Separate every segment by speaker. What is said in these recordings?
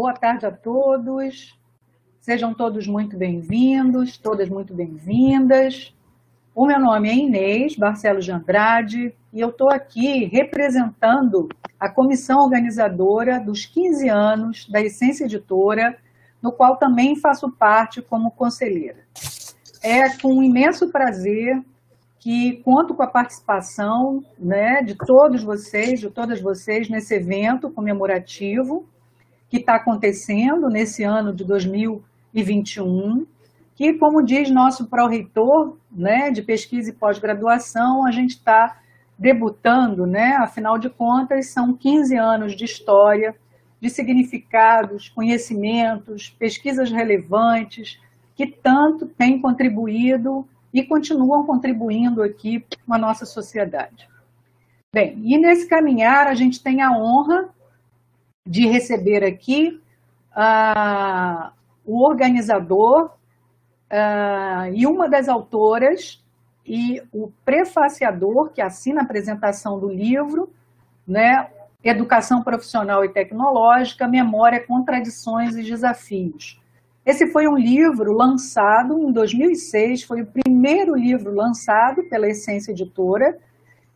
Speaker 1: Boa tarde a todos. Sejam todos muito bem-vindos, todas muito bem-vindas. O meu nome é Inês Barcelos de Andrade e eu estou aqui representando a comissão organizadora dos 15 anos da Essência Editora, no qual também faço parte como conselheira. É com imenso prazer que conto com a participação né, de todos vocês, de todas vocês, nesse evento comemorativo que está acontecendo nesse ano de 2021, que, como diz nosso pró-reitor né, de pesquisa e pós-graduação, a gente está debutando, né, afinal de contas, são 15 anos de história, de significados, conhecimentos, pesquisas relevantes, que tanto têm contribuído e continuam contribuindo aqui com a nossa sociedade. Bem, e nesse caminhar a gente tem a honra de receber aqui uh, o organizador uh, e uma das autoras e o prefaciador que assina a apresentação do livro, né, Educação Profissional e Tecnológica, Memória, Contradições e Desafios. Esse foi um livro lançado em 2006, foi o primeiro livro lançado pela Essência Editora,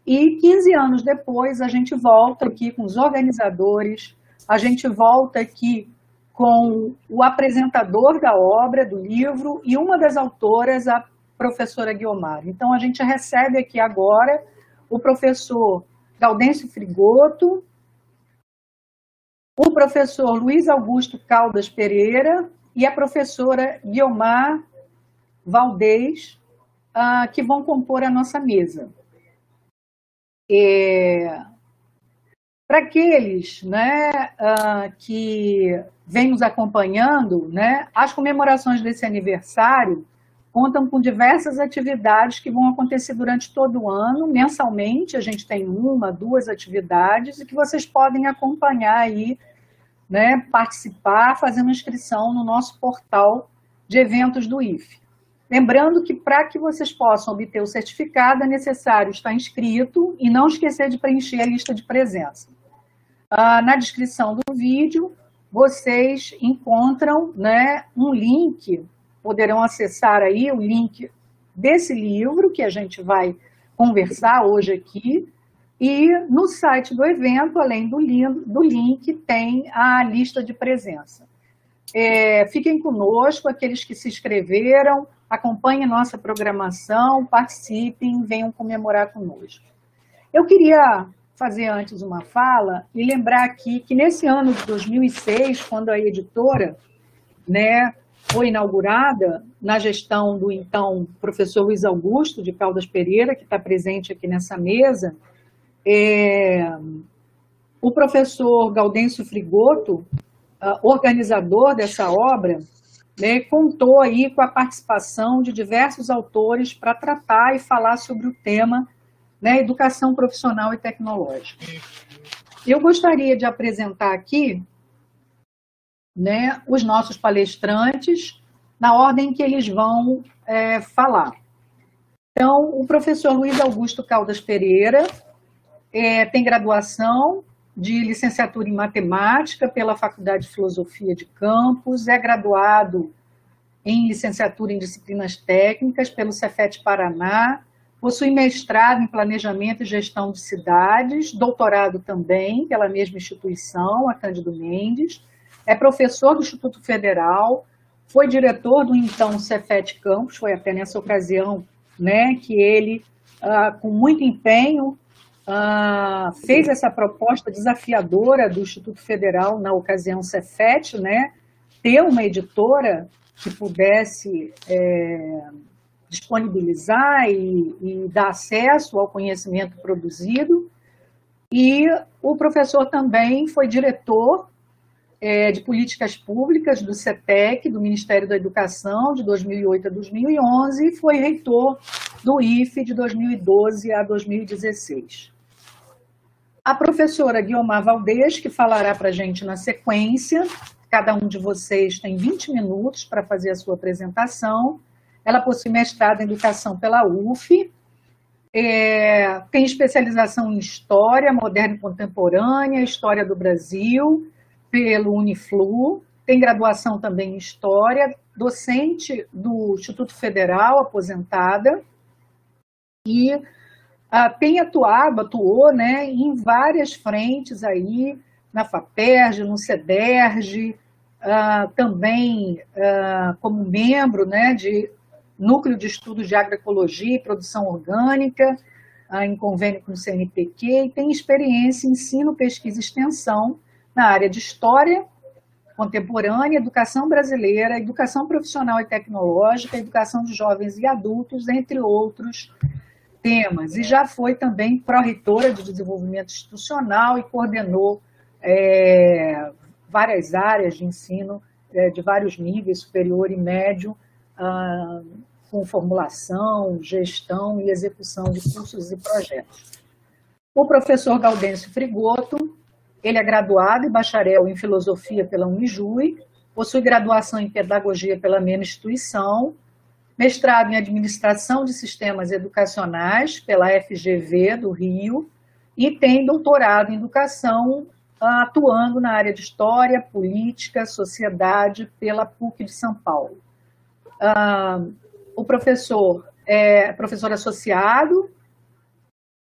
Speaker 1: e 15 anos depois a gente volta aqui com os organizadores, a gente volta aqui com o apresentador da obra, do livro, e uma das autoras, a professora Guiomar. Então, a gente recebe aqui agora o professor Gaudêncio Frigoto, o professor Luiz Augusto Caldas Pereira e a professora Guiomar Valdez, uh, que vão compor a nossa mesa. É, para aqueles né, uh, que vêm nos acompanhando, né, as comemorações desse aniversário contam com diversas atividades que vão acontecer durante todo o ano. Mensalmente, a gente tem uma, duas atividades e que vocês podem acompanhar aí, né, participar, fazendo inscrição no nosso portal de eventos do IFE. Lembrando que para que vocês possam obter o certificado é necessário estar inscrito e não esquecer de preencher a lista de presença. Ah, na descrição do vídeo, vocês encontram né, um link, poderão acessar aí o link desse livro que a gente vai conversar hoje aqui, e no site do evento, além do, do link, tem a lista de presença. É, fiquem conosco, aqueles que se inscreveram, acompanhem nossa programação, participem, venham comemorar conosco. Eu queria fazer antes uma fala e lembrar aqui que nesse ano de 2006, quando a editora né, foi inaugurada, na gestão do então professor Luiz Augusto de Caldas Pereira, que está presente aqui nessa mesa, é, o professor Gaudêncio Frigoto, uh, organizador dessa obra, né, contou aí com a participação de diversos autores para tratar e falar sobre o tema né, educação profissional e tecnológica. Eu gostaria de apresentar aqui né, os nossos palestrantes na ordem que eles vão é, falar. Então, o professor Luiz Augusto Caldas Pereira é, tem graduação de licenciatura em matemática pela Faculdade de Filosofia de Campos, é graduado em licenciatura em disciplinas técnicas pelo Cefet Paraná, Possui mestrado em Planejamento e Gestão de Cidades, doutorado também pela mesma instituição, a Cândido Mendes. É professor do Instituto Federal, foi diretor do então Cefet Campos, foi até nessa ocasião né, que ele, ah, com muito empenho, ah, fez essa proposta desafiadora do Instituto Federal, na ocasião Cefet, né, ter uma editora que pudesse é, disponibilizar e, e dar acesso ao conhecimento produzido. E o professor também foi diretor é, de políticas públicas do CETEC, do Ministério da Educação, de 2008 a 2011, e foi reitor do IFE de 2012 a 2016. A professora Guiomar Valdez, que falará para a gente na sequência, cada um de vocês tem 20 minutos para fazer a sua apresentação, ela possui mestrado em Educação pela UF, é, tem especialização em História Moderna e Contemporânea, História do Brasil, pelo Uniflu, tem graduação também em História, docente do Instituto Federal, aposentada, e uh, tem atuado, atuou né, em várias frentes aí, na FAPERJ, no CEDERJ, uh, também uh, como membro né, de Núcleo de Estudos de Agroecologia e Produção Orgânica, em convênio com o CNPq, e tem experiência em ensino, pesquisa e extensão na área de História contemporânea, educação brasileira, educação profissional e tecnológica, educação de jovens e adultos, entre outros temas. E já foi também pró-reitora de desenvolvimento institucional e coordenou é, várias áreas de ensino é, de vários níveis, superior e médio, ah, com formulação, gestão e execução de cursos e projetos. O professor Gaudêncio Frigoto ele é graduado e bacharel em filosofia pela Unijuí, possui graduação em pedagogia pela mesma instituição, mestrado em administração de sistemas educacionais pela FGV do Rio e tem doutorado em educação atuando na área de história, política, sociedade pela PUC de São Paulo. O professor é professor associado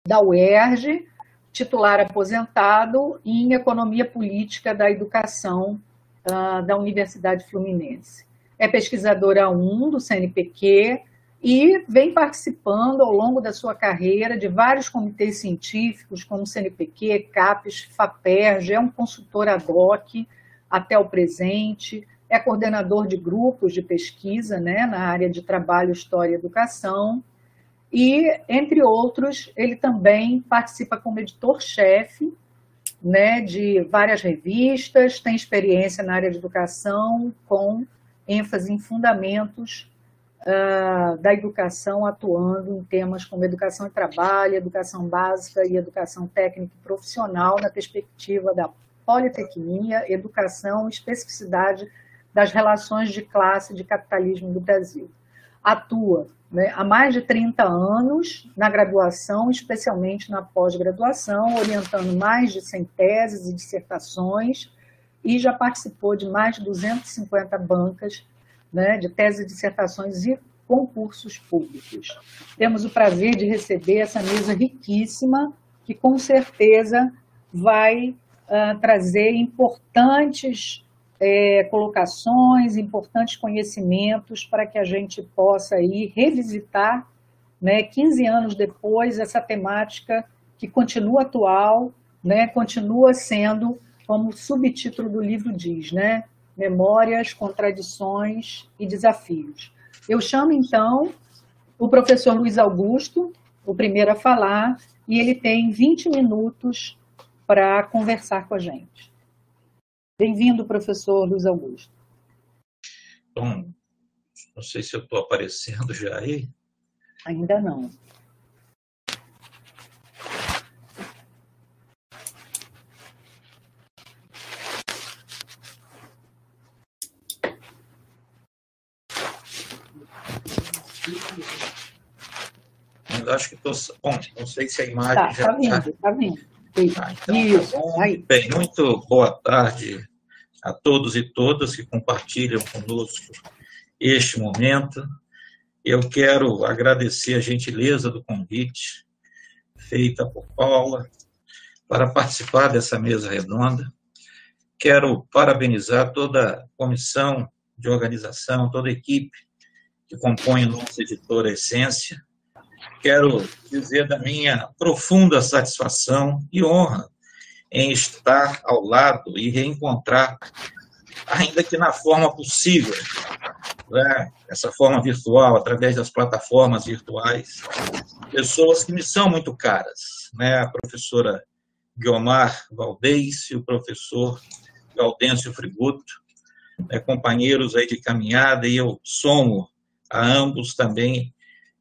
Speaker 1: da UERJ, titular aposentado em Economia Política da Educação uh, da Universidade Fluminense. É pesquisadora 1 do CNPq e vem participando ao longo da sua carreira de vários comitês científicos, como CNPq, CAPES, FAPERJ, é um consultor ad hoc até o presente, é coordenador de grupos de pesquisa né, na área de trabalho, história e educação, e, entre outros, ele também participa como editor-chefe né, de várias revistas, tem experiência na área de educação, com ênfase em fundamentos uh, da educação, atuando em temas como educação e trabalho, educação básica e educação técnica e profissional, na perspectiva da politecnia, educação especificidade das relações de classe de capitalismo do Brasil. Atua né, há mais de 30 anos na graduação, especialmente na pós-graduação, orientando mais de 100 teses e dissertações, e já participou de mais de 250 bancas né, de teses, dissertações e concursos públicos. Temos o prazer de receber essa mesa riquíssima, que com certeza vai uh, trazer importantes é, colocações, importantes conhecimentos para que a gente possa aí revisitar, né, 15 anos depois, essa temática que continua atual, né, continua sendo, como o subtítulo do livro diz, né, Memórias, Contradições e Desafios. Eu chamo, então, o professor Luiz Augusto, o primeiro a falar, e ele tem 20 minutos para conversar com a gente. Bem-vindo, professor Luiz Augusto.
Speaker 2: Bom, não sei se eu estou aparecendo já aí.
Speaker 1: Ainda não.
Speaker 2: Ainda acho que estou. Bom, não sei se a imagem tá, já
Speaker 1: está. Está vindo, está vindo.
Speaker 2: Ah, então, Isso. Tá Bem, muito boa tarde a todos e todas que compartilham conosco este momento. Eu quero agradecer a gentileza do convite feita por Paula para participar dessa mesa redonda. Quero parabenizar toda a comissão de organização, toda a equipe que compõe nossa editora Essência. Quero dizer da minha profunda satisfação e honra em estar ao lado e reencontrar, ainda que na forma possível, né, essa forma virtual, através das plataformas virtuais, pessoas que me são muito caras, né, a professora Guiomar Valdez e o professor Gaudêncio Friguto, né, companheiros aí de caminhada, e eu somo a ambos também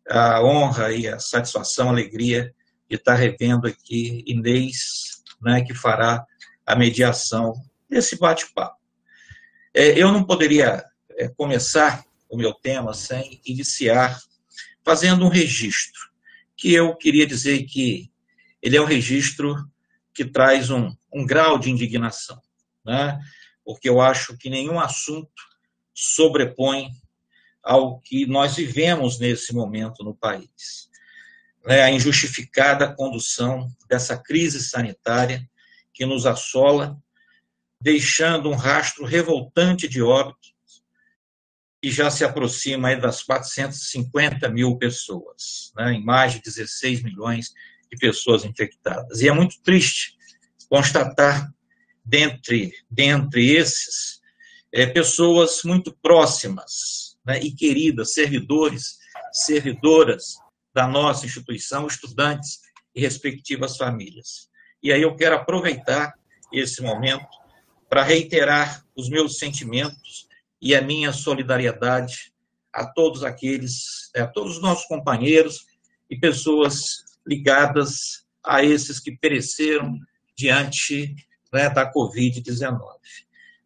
Speaker 2: a honra e a satisfação, a alegria de estar revendo aqui Inês né, que fará a mediação desse bate-papo. É, eu não poderia é, começar o meu tema sem iniciar fazendo um registro, que eu queria dizer que ele é um registro que traz um, um grau de indignação. Né? porque eu acho que nenhum assunto sobrepõe ao que nós vivemos nesse momento no país. É a injustificada condução dessa crise sanitária que nos assola, deixando um rastro revoltante de óbitos e já se aproxima das 450 mil pessoas, né, em mais de 16 milhões de pessoas infectadas. E é muito triste constatar, dentre, dentre esses, é, pessoas muito próximas né, e queridas, servidores, servidoras da nossa instituição, estudantes e respectivas famílias. E aí eu quero aproveitar esse momento para reiterar os meus sentimentos e a minha solidariedade a todos aqueles, a todos os nossos companheiros e pessoas ligadas a esses que pereceram diante né, da Covid-19.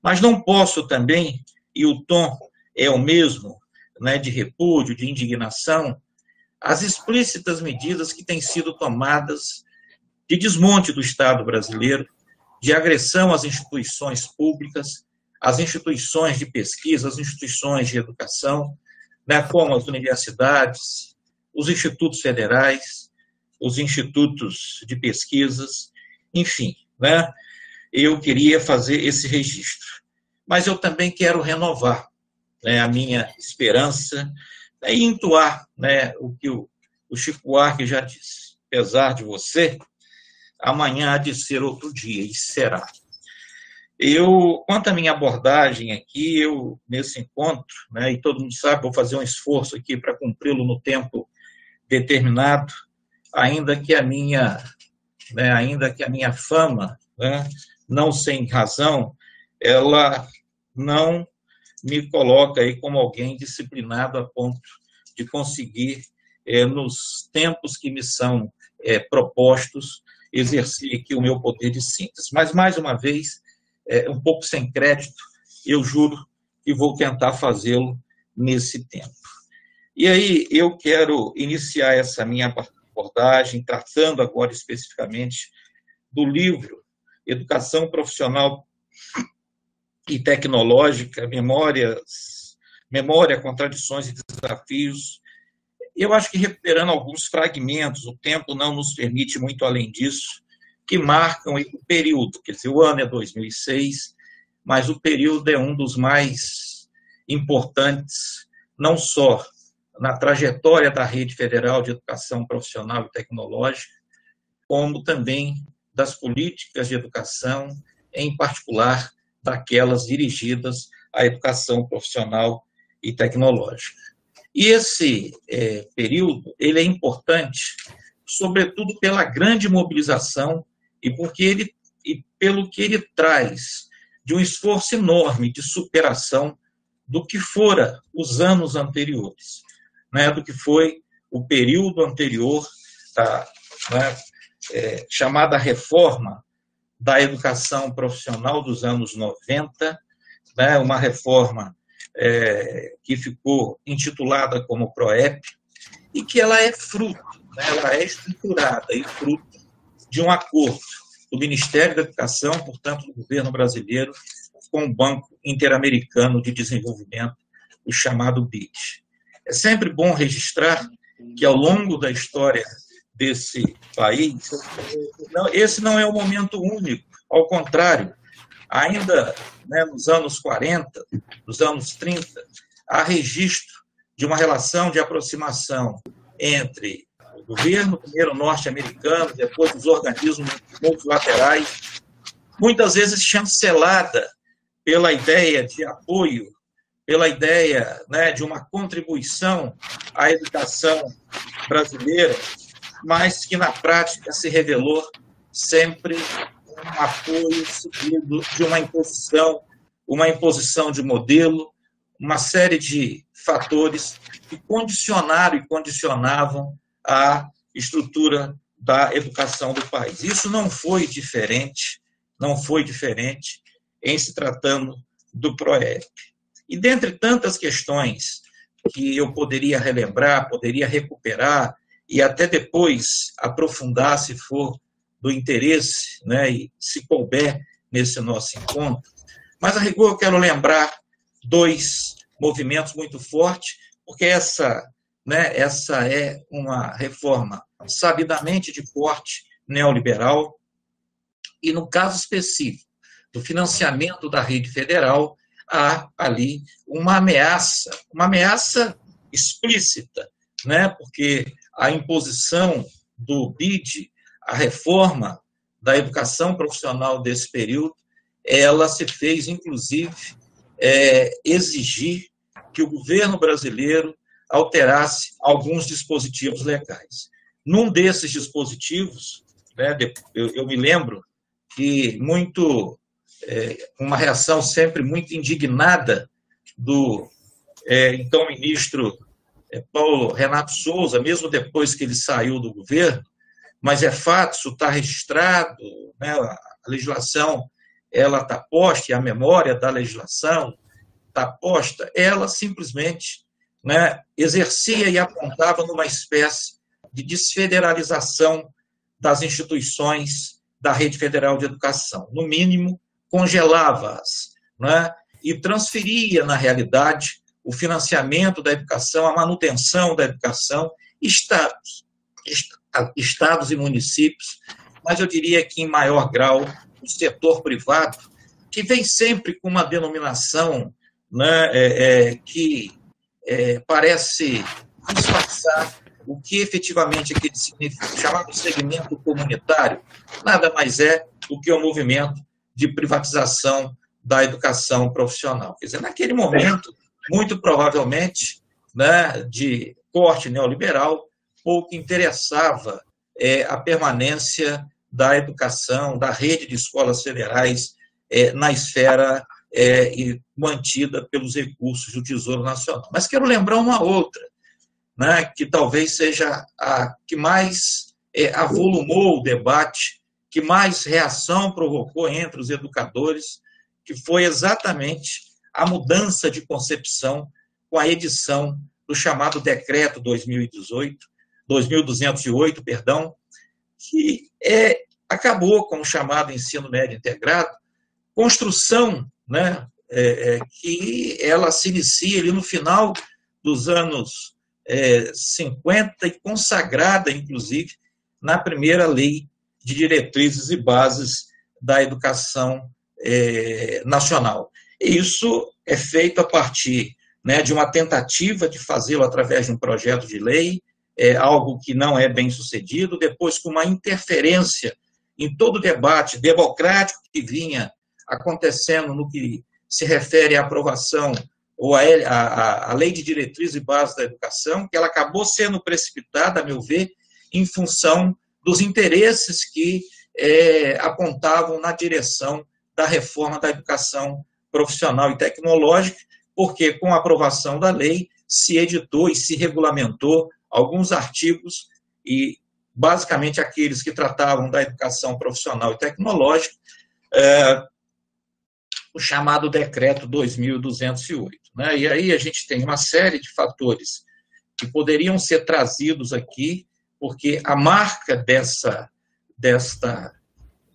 Speaker 2: Mas não posso também, e o tom é o mesmo, né, de repúdio, de indignação, as explícitas medidas que têm sido tomadas de desmonte do Estado brasileiro, de agressão às instituições públicas, às instituições de pesquisa, às instituições de educação, né, como as universidades, os institutos federais, os institutos de pesquisas, enfim, né, eu queria fazer esse registro. Mas eu também quero renovar né, a minha esperança e entoar né, o que o, o Chico Buarque já disse. Apesar de você, amanhã há de ser outro dia, e será. Eu, quanto à minha abordagem aqui, eu, nesse encontro, né, e todo mundo sabe, vou fazer um esforço aqui para cumpri-lo no tempo determinado, ainda que a minha, né, ainda que a minha fama, né, não sem razão, ela não me coloca aí como alguém disciplinado a ponto de conseguir, é, nos tempos que me são é, propostos, exercer aqui o meu poder de síntese. Mas, mais uma vez, é, um pouco sem crédito, eu juro que vou tentar fazê-lo nesse tempo. E aí, eu quero iniciar essa minha abordagem, tratando agora especificamente do livro Educação Profissional e Tecnológica, Memórias, Memória, Contradições e Desafios. Eu acho que recuperando alguns fragmentos, o tempo não nos permite muito além disso, que marcam o período, quer dizer, o ano é 2006, mas o período é um dos mais importantes, não só na trajetória da Rede Federal de Educação Profissional e Tecnológica, como também das políticas de educação, em particular daquelas dirigidas à educação profissional e tecnológica. E esse é, período ele é importante, sobretudo pela grande mobilização e porque ele e pelo que ele traz de um esforço enorme de superação do que fora os anos anteriores, né, do que foi o período anterior da né, é, chamada reforma da educação profissional dos anos 90, né, uma reforma é, que ficou intitulada como PROEP, e que ela é fruto, né, ela é estruturada e fruto de um acordo do Ministério da Educação, portanto, do governo brasileiro, com o Banco Interamericano de Desenvolvimento, o chamado BID. É sempre bom registrar que, ao longo da história desse país, não, esse não é o momento único, ao contrário, ainda né, nos anos 40, nos anos 30, há registro de uma relação de aproximação entre o governo, primeiro norte-americano, depois os organismos multilaterais, muitas vezes chancelada pela ideia de apoio, pela ideia né, de uma contribuição à educação brasileira, mas que na prática se revelou sempre um apoio seguido de uma imposição, uma imposição de modelo, uma série de fatores que condicionaram e condicionavam a estrutura da educação do país. Isso não foi diferente, não foi diferente em se tratando do PROEP. E dentre tantas questões que eu poderia relembrar, poderia recuperar e até depois aprofundar, se for do interesse, né, e se couber nesse nosso encontro, Mas, a rigor, eu quero lembrar dois movimentos muito fortes, porque essa, né, essa é uma reforma sabidamente de corte neoliberal, e no caso específico do financiamento da rede federal, há ali uma ameaça, uma ameaça explícita, né? porque a imposição do BID, a reforma da educação profissional desse período, ela se fez, inclusive, é, exigir que o governo brasileiro alterasse alguns dispositivos legais. Num desses dispositivos, né, eu, eu me lembro que muito é, uma reação sempre muito indignada do é, então ministro Paulo Renato Souza, mesmo depois que ele saiu do governo, mas é fato, isso está registrado, né, a legislação ela está posta, e a memória da legislação está posta, ela simplesmente né, exercia e apontava numa espécie de desfederalização das instituições da rede federal de educação. No mínimo, congelava-as né, e transferia, na realidade, o financiamento da educação, a manutenção da educação, estados, estados e municípios, mas eu diria que em maior grau o setor privado, que vem sempre com uma denominação né, é, é, que é, parece disfarçar o que efetivamente aquele significa, chamado segmento comunitário, nada mais é do que o um movimento de privatização da educação profissional. Quer dizer, naquele momento, muito provavelmente, né, de corte neoliberal, pouco interessava é, a permanência da educação, da rede de escolas federais é, na esfera é, e mantida pelos recursos do Tesouro Nacional. Mas quero lembrar uma outra, né, que talvez seja a que mais é, avolumou o debate que mais reação provocou entre os educadores, que foi exatamente a mudança de concepção com a edição do chamado Decreto 2018, 2208, perdão, que é, acabou com o chamado ensino médio integrado, construção né, é, é, que ela se inicia ali no final dos anos é, 50 e consagrada, inclusive, na primeira lei de diretrizes e bases da educação é, nacional. Isso é feito a partir né, de uma tentativa de fazê-lo através de um projeto de lei, é algo que não é bem sucedido, depois com uma interferência em todo o debate democrático que vinha acontecendo no que se refere à aprovação ou à, lei de diretrizes e bases da educação, que ela acabou sendo precipitada, a meu ver, em função dos interesses que é, apontavam na direção da reforma da educação profissional e tecnológica, porque com a aprovação da lei se editou e se regulamentou alguns artigos e basicamente aqueles que tratavam da educação profissional e tecnológica, é, o chamado decreto 2208. Né? E aí a gente tem uma série de fatores que poderiam ser trazidos aqui porque a marca dessa, desta,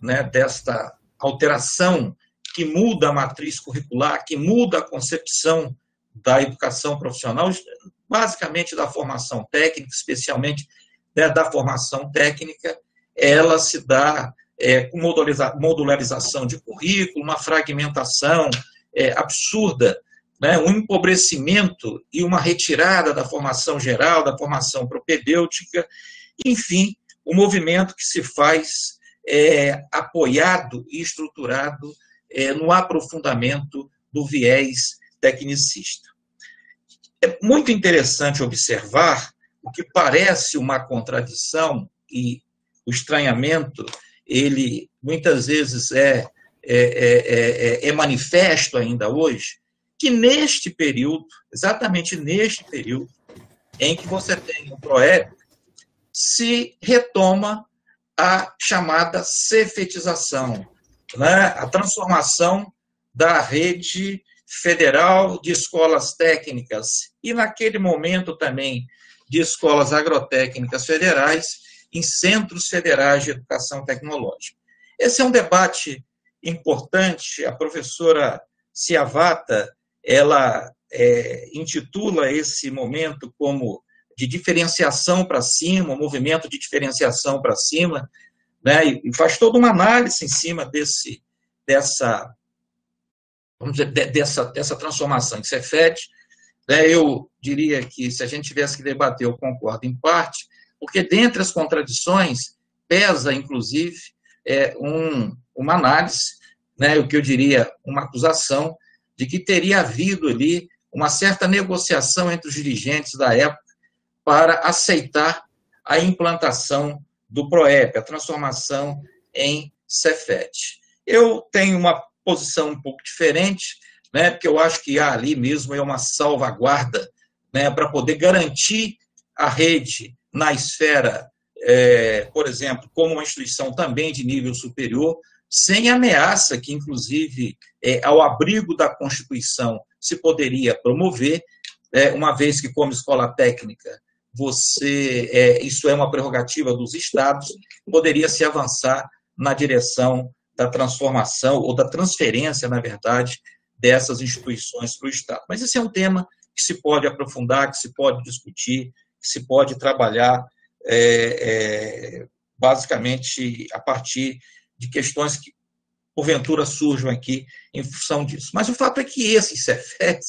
Speaker 2: né, desta alteração que muda a matriz curricular, que muda a concepção da educação profissional, basicamente da formação técnica, especialmente né, da formação técnica, ela se dá é, com modularização de currículo, uma fragmentação é, absurda, né, um empobrecimento e uma retirada da formação geral, da formação propedêutica, enfim, o movimento que se faz é, apoiado e estruturado é, no aprofundamento do viés tecnicista. É muito interessante observar o que parece uma contradição e o estranhamento, ele muitas vezes é, é, é, é, é manifesto ainda hoje, que neste período, exatamente neste período, em que você tem o PROEP, se retoma a chamada cefetização, né? a transformação da rede federal de escolas técnicas e, naquele momento também, de escolas agrotécnicas federais em centros federais de educação tecnológica. Esse é um debate importante. A professora se a Vata ela é, intitula esse momento como de diferenciação para cima, um movimento de diferenciação para cima, né, e faz toda uma análise em cima desse, dessa, vamos dizer, dessa, dessa transformação. Em Cefet. Né, eu diria que, se a gente tivesse que debater, eu concordo em parte, porque dentre as contradições pesa, inclusive, é, um, uma análise, né, o que eu diria, uma acusação de que teria havido ali uma certa negociação entre os dirigentes da época para aceitar a implantação do PROEP, a transformação em Cefet. Eu tenho uma posição um pouco diferente, né, porque eu acho que há ali mesmo é uma salvaguarda né, para poder garantir a rede na esfera, é, por exemplo, como uma instituição também de nível superior, sem ameaça que, inclusive, é, ao abrigo da Constituição se poderia promover, é, uma vez que, como escola técnica, você é, isso é uma prerrogativa dos estados, poderia se avançar na direção da transformação ou da transferência, na verdade, dessas instituições para o Estado. Mas esse é um tema que se pode aprofundar, que se pode discutir, que se pode trabalhar é, é, basicamente a partir de questões que porventura surjam aqui em função disso. Mas o fato é que esse Cefet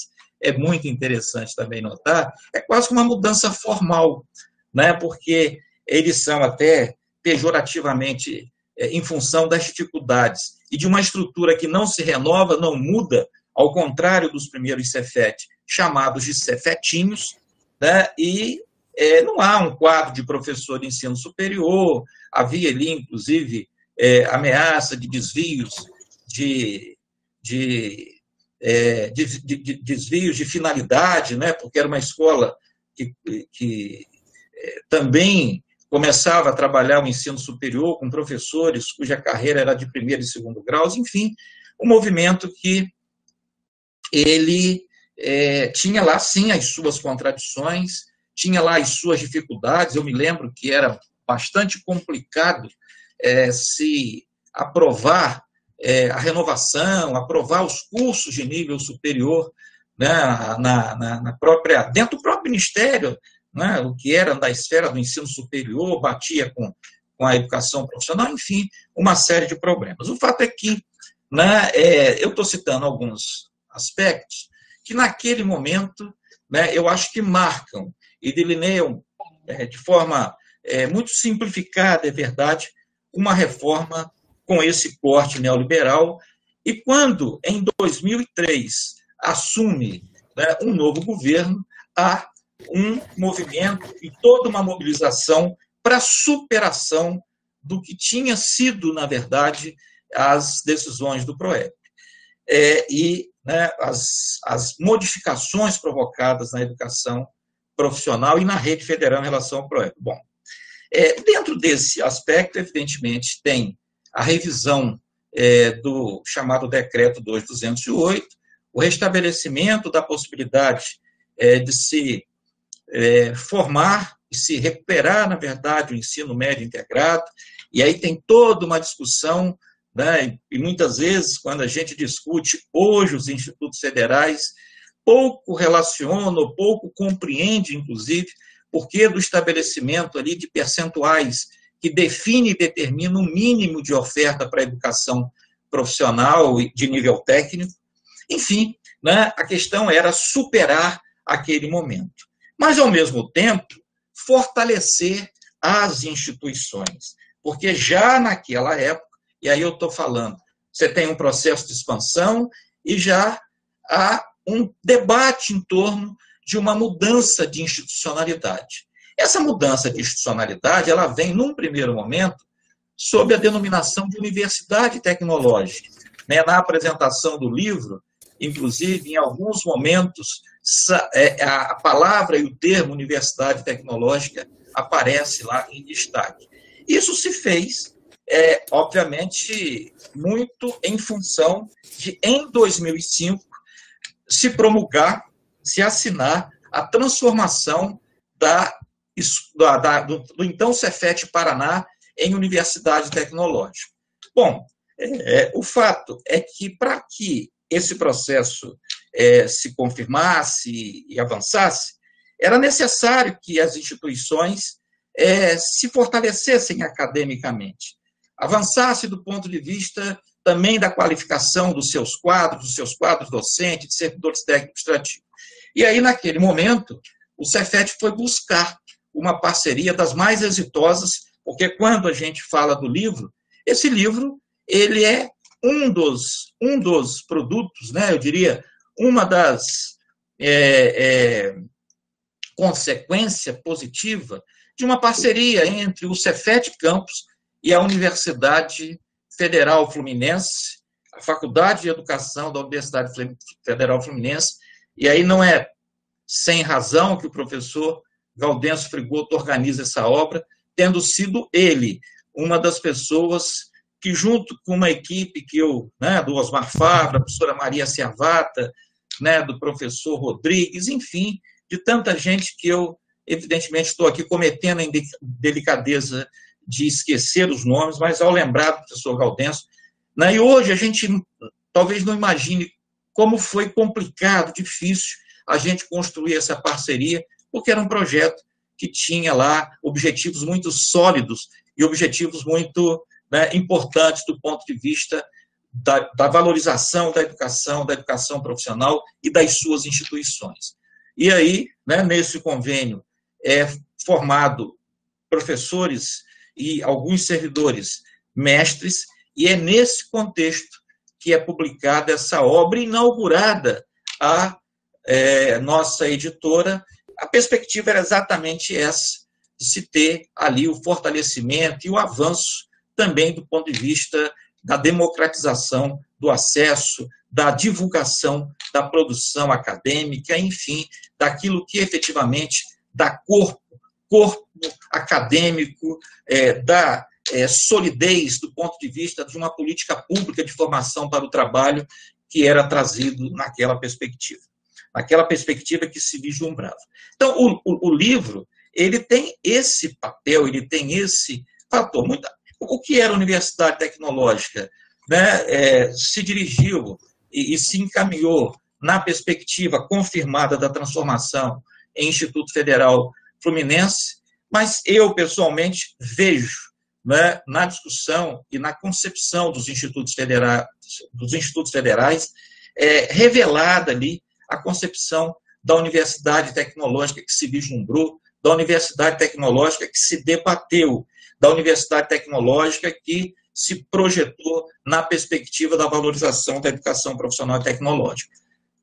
Speaker 2: é muito interessante também notar, é quase uma mudança formal, né? porque eles são até pejorativamente é, em função das dificuldades e de uma estrutura que não se renova, não muda, ao contrário dos primeiros Cefet, chamados de Cefetinhos, né? e é, não há um quadro de professor de ensino superior, havia ali, inclusive, é, ameaça de desvios de, de, é, de, de, de, desvios de finalidade, né, porque era uma escola que, que é, também começava a trabalhar o ensino superior com professores cuja carreira era de primeiro e segundo graus, enfim, um movimento que ele é, tinha lá, sim, as suas contradições, tinha lá as suas dificuldades, eu me lembro que era bastante complicado é, se aprovar é, a renovação, aprovar os cursos de nível superior né, na, na, na, própria, dentro do próprio ministério, né, o que era da esfera do ensino superior, batia com, com a educação profissional, enfim, uma série de problemas. O fato é que né, é, eu estou citando alguns aspectos que naquele momento né, eu acho que marcam e delineiam é, de forma é, muito simplificada, é verdade, uma reforma com esse corte neoliberal. E quando, em 2003, assume né, um novo governo, há um movimento e toda uma mobilização para a superação do que tinha sido, na verdade, as decisões do PROEP. É, e né, as, as modificações provocadas na educação profissional e na rede federal em relação ao PROEP. Bom, é, dentro desse aspecto, evidentemente, tem a revisão é, do chamado Decreto 2208, o restabelecimento da possibilidade é, de se é, formar e se recuperar, na verdade, o ensino médio integrado, e aí tem toda uma discussão, né, e muitas vezes, quando a gente discute hoje os institutos federais, pouco relaciona, pouco compreende, inclusive, porquê do estabelecimento ali de percentuais que define e determina o mínimo de oferta para a educação profissional de nível técnico. Enfim, né, a questão era superar aquele momento. Mas, ao mesmo tempo, fortalecer as instituições. Porque já naquela época, e aí eu estou falando, você tem um processo de expansão e já há um debate em torno de uma mudança de institucionalidade. Essa mudança de institucionalidade, ela vem, num primeiro momento, sob a denominação de universidade tecnológica. Né? Na apresentação do livro, inclusive, em alguns momentos, é, a palavra e o termo universidade tecnológica aparece lá em destaque. Isso se fez, é, obviamente, muito em função de, em 2005, se promulgar se assinar a transformação da, da, da do, do, então Cefet Paraná em Universidade Tecnológica. Bom, é, é, o fato é que para que esse processo é, se confirmasse e avançasse, era necessário que as instituições é, se fortalecessem academicamente, avançasse do ponto de vista também da qualificação dos seus quadros, dos seus quadros docentes, de servidores técnicos administrativos. E aí, naquele momento, o Cefet foi buscar uma parceria das mais exitosas, porque quando a gente fala do livro, esse livro ele é um dos, um dos produtos, né, eu diria, uma das é, é, consequência positiva de uma parceria entre o Cefet Campus e a Universidade Federal Fluminense, a Faculdade de Educação da Universidade Federal Fluminense, e aí não é sem razão que o professor Gaudêncio Frigoto organiza essa obra, tendo sido ele uma das pessoas que, junto com uma equipe que eu, né, do Osmar Fabra, a professora Maria Ciavata, né, do professor Rodrigues, enfim, de tanta gente que eu, evidentemente, estou aqui cometendo a delicadeza de esquecer os nomes, mas ao lembrar do professor Gaudêncio, né, e hoje a gente talvez não imagine como foi complicado, difícil a gente construir essa parceria, porque era um projeto que tinha lá objetivos muito sólidos e objetivos muito né, importantes do ponto de vista da, da, valorização da educação, da educação profissional e das suas instituições. E aí, né, nesse convênio, é formado professores e alguns servidores mestres, e é nesse contexto que é publicada essa obra inaugurada a é, nossa editora. A perspectiva era exatamente essa, de se ter ali o fortalecimento e o avanço também do ponto de vista da democratização do acesso, da divulgação da produção acadêmica, enfim, daquilo que efetivamente dá corpo, corpo acadêmico, é, dá é, solidez do ponto de vista de uma política pública de formação para o trabalho que era trazido naquela perspectiva, naquela perspectiva que se vislumbrava. Então, o, o, o livro ele tem esse papel, ele tem esse fator. Muito, o que era a Universidade Tecnológica? Né, é, se dirigiu e, e se encaminhou na perspectiva confirmada da transformação em Instituto Federal Fluminense, mas eu, pessoalmente, vejo né, na discussão e na concepção dos institutos federais, dos institutos federais é, revelada ali a concepção da universidade tecnológica que se vislumbrou, da universidade tecnológica que se debateu, da universidade tecnológica que se projetou na perspectiva da valorização da educação profissional e tecnológica.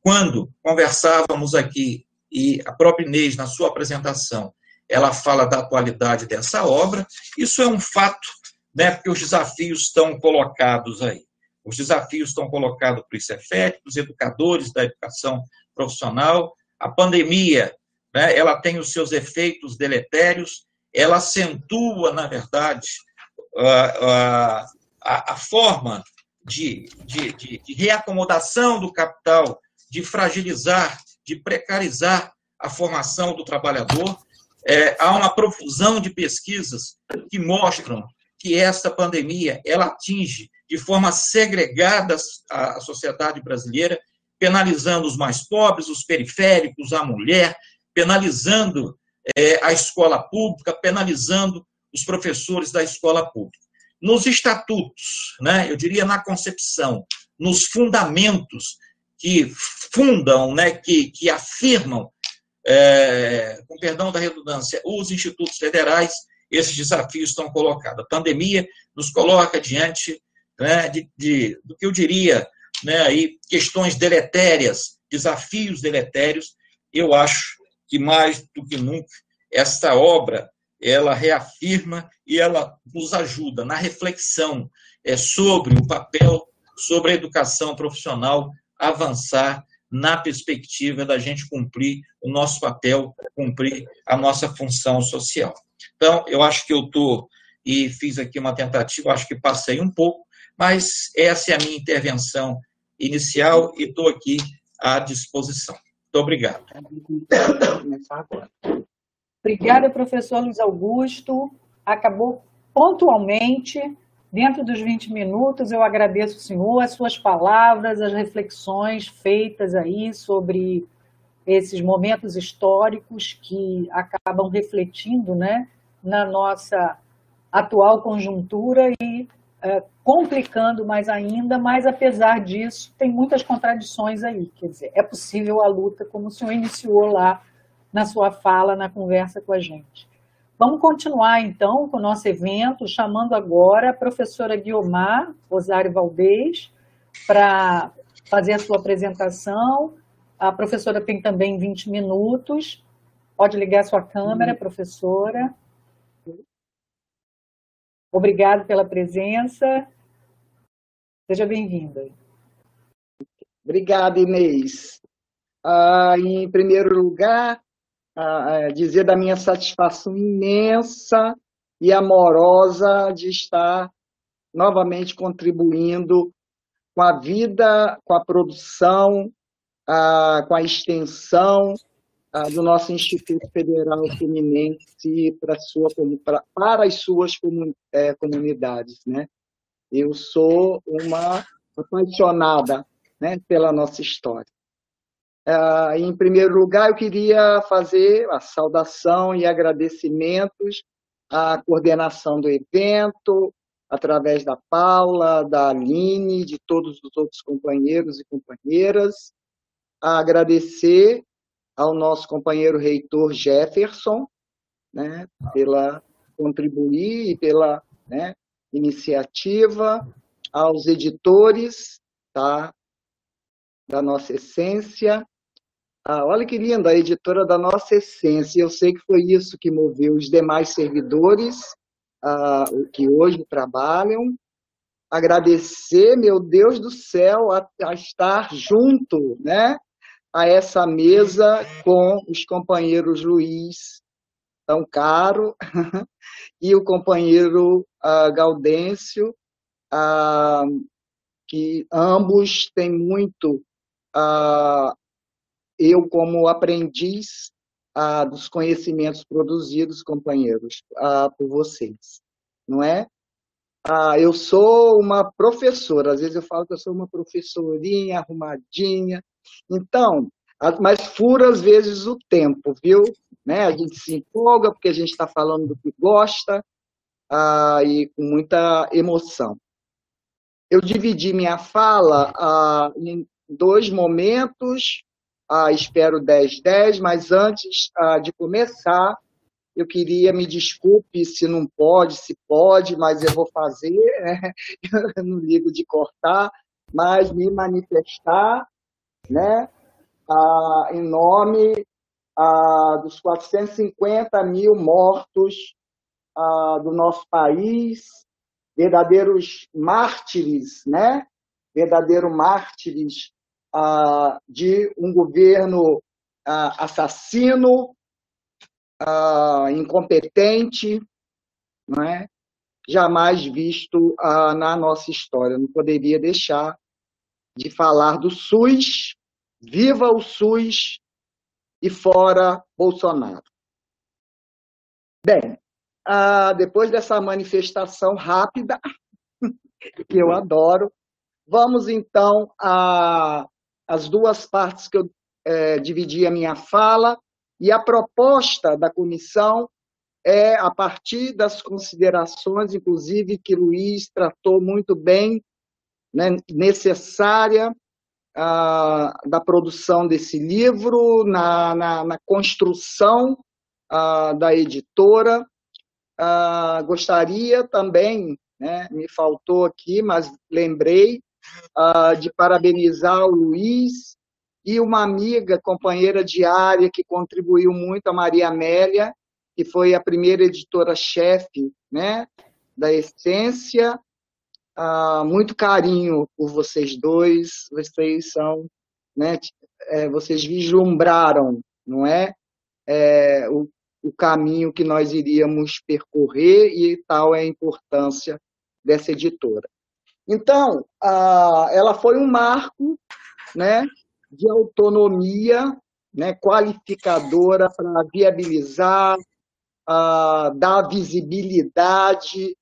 Speaker 2: Quando conversávamos aqui, e a própria Inês, na sua apresentação, ela fala da atualidade dessa obra, isso é um fato, né, porque os desafios estão colocados aí. Os desafios estão colocados para o ICEFET, para os educadores da educação profissional. A pandemia, né, ela tem os seus efeitos deletérios, ela acentua, na verdade, a, a, a forma de, de, de, de reacomodação do capital, de fragilizar, de precarizar a formação do trabalhador. É, há uma profusão de pesquisas que mostram que essa pandemia ela atinge de forma segregada a, sociedade brasileira, penalizando os mais pobres, os periféricos, a mulher, penalizando é, a escola pública, penalizando os professores da escola pública. Nos estatutos, né, eu diria na concepção, nos fundamentos que fundam, né, que, que afirmam, é, com perdão da redundância, os institutos federais, esses desafios estão colocados. A pandemia nos coloca diante né, de, de, do que eu diria, né, aí, questões deletérias, desafios deletérios. Eu acho que mais do que nunca esta obra ela reafirma e ela nos ajuda na reflexão é, sobre o papel, sobre a educação profissional avançar na perspectiva da gente cumprir o nosso papel, cumprir a nossa função social. Então, eu acho que eu estou e fiz aqui uma tentativa, acho que passei um pouco, mas essa é a minha intervenção inicial e estou aqui à disposição. Muito obrigado.
Speaker 1: Obrigada, professor Luiz Augusto. Acabou pontualmente, Dentro dos 20 minutos, eu agradeço, senhor, as suas palavras, as reflexões feitas aí sobre esses momentos históricos que acabam refletindo né, na nossa atual conjuntura e é, complicando mais ainda, mas apesar disso, tem muitas contradições aí. Quer dizer, é possível a luta, como o senhor iniciou lá na sua fala, na conversa com a gente. Vamos continuar, então, com o nosso evento, chamando agora a professora Guiomar Rosário Valdez para fazer a sua apresentação. A professora tem também 20 minutos. Pode ligar a sua câmera, professora. Obrigado pela presença. Seja bem-vinda.
Speaker 3: Obrigada, Inês. Ah, em primeiro lugar, ah, dizer da minha satisfação imensa e amorosa de estar novamente contribuindo com a vida, com a produção, ah, com a extensão ah, do nosso Instituto Federal Fluminense para, sua, para as suas é, comunidades. Né? Eu sou uma apaixonada né, pela nossa história. Ah, em primeiro lugar, eu queria fazer a saudação e agradecimentos à coordenação do evento, através da Paula, da Aline, de todos os outros companheiros e companheiras, a agradecer ao nosso companheiro reitor Jefferson, né, pela contribuir e pela né, iniciativa, aos editores tá, da nossa essência. Ah, olha que linda, a editora da nossa essência. Eu sei que foi isso que moveu os demais servidores ah, que hoje trabalham. Agradecer, meu Deus do céu, a, a estar junto, né? a essa mesa com os companheiros Luiz, tão caro, e o companheiro uh, Gaudêncio, uh, que ambos têm muito, uh, eu como aprendiz dos conhecimentos produzidos, companheiros, por vocês, não é? eu sou uma professora, às vezes eu falo que eu sou uma professorinha arrumadinha, então, mas fura às vezes o tempo, viu? Né? A gente se empolga porque a gente está falando do que gosta ah, e com muita emoção. Eu dividi minha fala ah, em dois momentos, ah, espero 10, 10, mas antes de começar, eu queria, me desculpe se não pode, se pode, mas eu vou fazer, né? eu não ligo de cortar, mas me manifestar né, ah, em nome ah, dos 450 mil mortos ah, do nosso país, verdadeiros mártires, né, verdadeiro mártires ah, de um governo assassino, incompetente, não é? jamais visto na nossa história. Não poderia deixar de falar do SUS, viva o SUS e fora Bolsonaro. Bem, ah, depois dessa manifestação rápida, que eu adoro, vamos então às duas partes que eu é, dividi a minha fala, e a proposta da comissão é, a partir das considerações, inclusive, que Luiz tratou muito bem né, necessária ah, da produção desse livro, na, na, na construção ah, da editora. Ah, gostaria também, né, me faltou aqui, mas lembrei, de parabenizar o Luiz e uma amiga, companheira diária, que contribuiu muito, a Maria Amélia, que foi a primeira editora-chefe né, da Essência, ah, muito carinho por vocês dois. Vocês são, né? É, vocês vislumbraram, não é? é o, o caminho que nós iríamos percorrer e tal é a importância dessa editora. Então, ah, ela foi um marco, né? De autonomia, né? Qualificadora para viabilizar, ah, dar visibilidade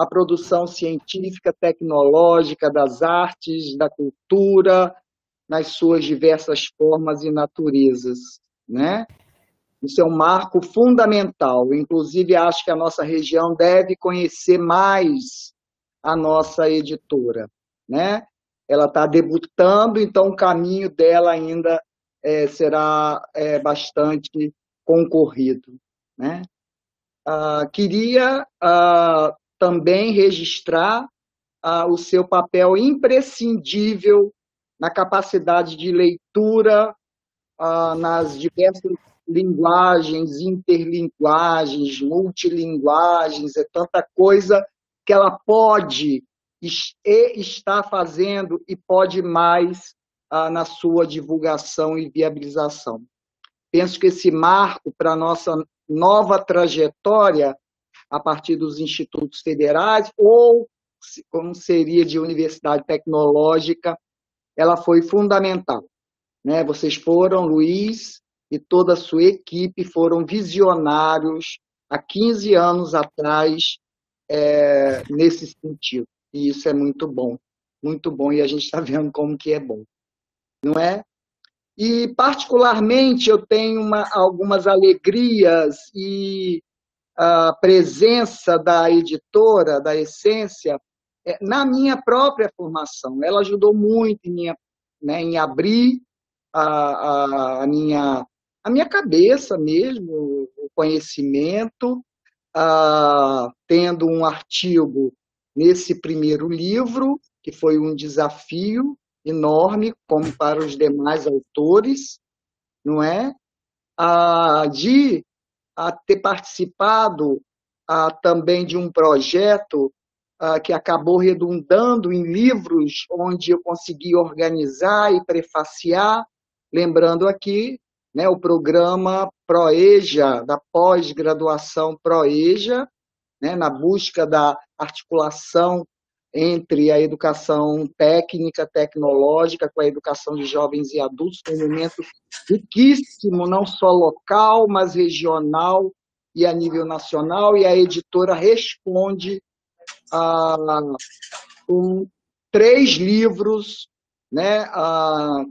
Speaker 3: a produção científica, tecnológica, das artes, da cultura, nas suas diversas formas e naturezas, né? Isso é um marco fundamental. Inclusive, acho que a nossa região deve conhecer mais a nossa editora, né? Ela está debutando, então o caminho dela ainda é, será é, bastante concorrido, né? Ah, queria ah, também registrar ah, o seu papel imprescindível na capacidade de leitura ah, nas diversas linguagens, interlinguagens, multilinguagens, é tanta coisa que ela pode e está fazendo e pode mais ah, na sua divulgação e viabilização. Penso que esse marco para a nossa nova trajetória a partir dos institutos federais ou como seria de universidade tecnológica, ela foi fundamental. Né? Vocês foram, Luiz e toda a sua equipe foram visionários há 15 anos atrás é, nesse sentido. E isso é muito bom, muito bom, e a gente está vendo como que é bom, não é? E, particularmente, eu tenho uma, algumas alegrias e a presença da editora, da Essência, é, na minha própria formação. Ela ajudou muito em, minha, né, em abrir a, a, a, minha, a minha cabeça mesmo, o conhecimento, a, tendo um artigo nesse primeiro livro, que foi um desafio, enorme, como para os demais autores, não é? Ah, de ah, ter participado ah, também de um projeto ah, que acabou redundando em livros onde eu consegui organizar e prefaciar, lembrando aqui né, o programa ProEja, da pós-graduação ProEja, né, na busca da articulação entre a educação técnica, tecnológica, com a educação de jovens e adultos, um momento riquíssimo, não só local, mas regional e a nível nacional, e a editora responde a, com três livros né, a,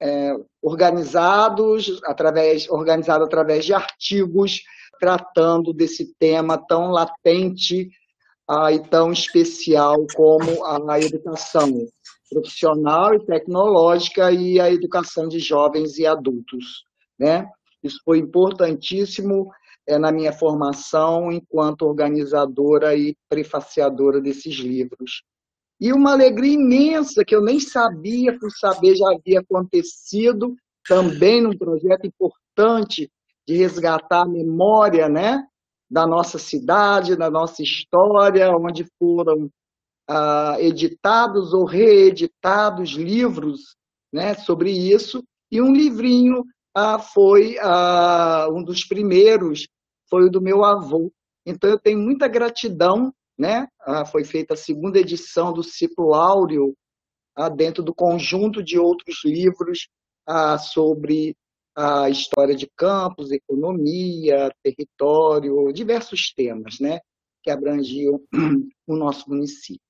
Speaker 3: é, organizados através organizado através de artigos tratando desse tema tão latente e tão especial como a educação profissional e tecnológica e a educação de jovens e adultos. Né? Isso foi importantíssimo é, na minha formação enquanto organizadora e prefaciadora desses livros. E uma alegria imensa que eu nem sabia, por saber já havia acontecido, também num projeto importante de resgatar a memória né, da nossa cidade, da nossa história, onde foram ah, editados ou reeditados livros né, sobre isso, e um livrinho ah, foi ah, um dos primeiros, foi o do meu avô. Então eu tenho muita gratidão, né? Ah, foi feita a segunda edição do ciclo áureo ah, dentro do conjunto de outros livros ah, sobre a história de campos, economia, território, diversos temas né, que abrangiam o nosso município.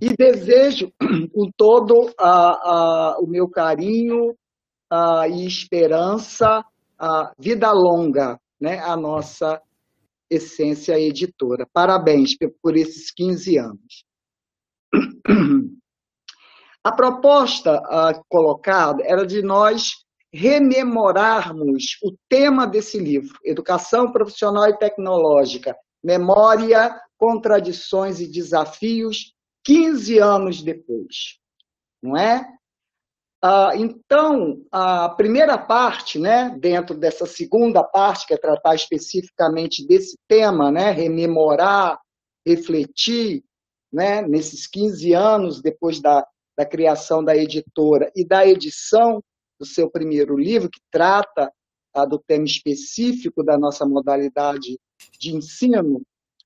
Speaker 3: E desejo com todo a, a, o meu carinho a, e esperança, a vida longa, né, a nossa essência editora. Parabéns por esses 15 anos. A proposta colocada era de nós rememorarmos o tema desse livro, Educação Profissional e Tecnológica, Memória, Contradições e Desafios, 15 anos depois, não é? Ah, então, a primeira parte, né, dentro dessa segunda parte, que é tratar especificamente desse tema, né, rememorar, refletir, né, nesses 15 anos depois da, da criação da editora e da edição do seu primeiro livro, que trata tá, do tema específico da nossa modalidade de ensino,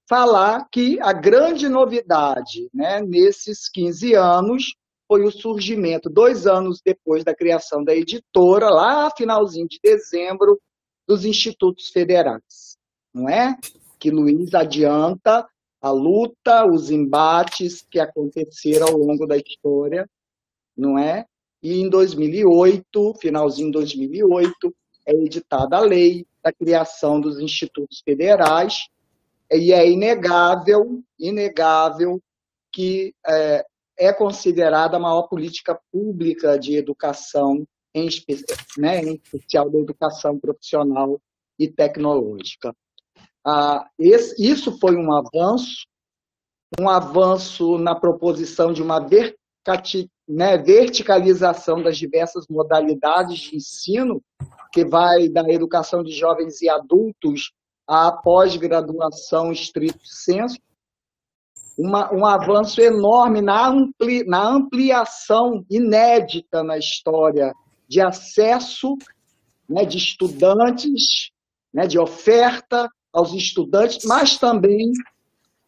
Speaker 3: falar que a grande novidade né, nesses 15 anos foi o surgimento, dois anos depois da criação da editora, lá finalzinho de dezembro, dos institutos federais. Não é? Que Luiz adianta a luta, os embates que aconteceram ao longo da história, não é? E em 2008, finalzinho de 2008, é editada a lei da criação dos institutos federais, e é inegável, inegável que é, é considerada a maior política pública de educação, em, né, em especial da educação profissional e tecnológica. Ah, esse, isso foi um avanço, um avanço na proposição de uma verticati, né, verticalização das diversas modalidades de ensino, que vai da educação de jovens e adultos à pós-graduação estrito senso, uma, um avanço enorme na, ampli, na ampliação inédita na história de acesso né, de estudantes, né, de oferta aos estudantes, mas também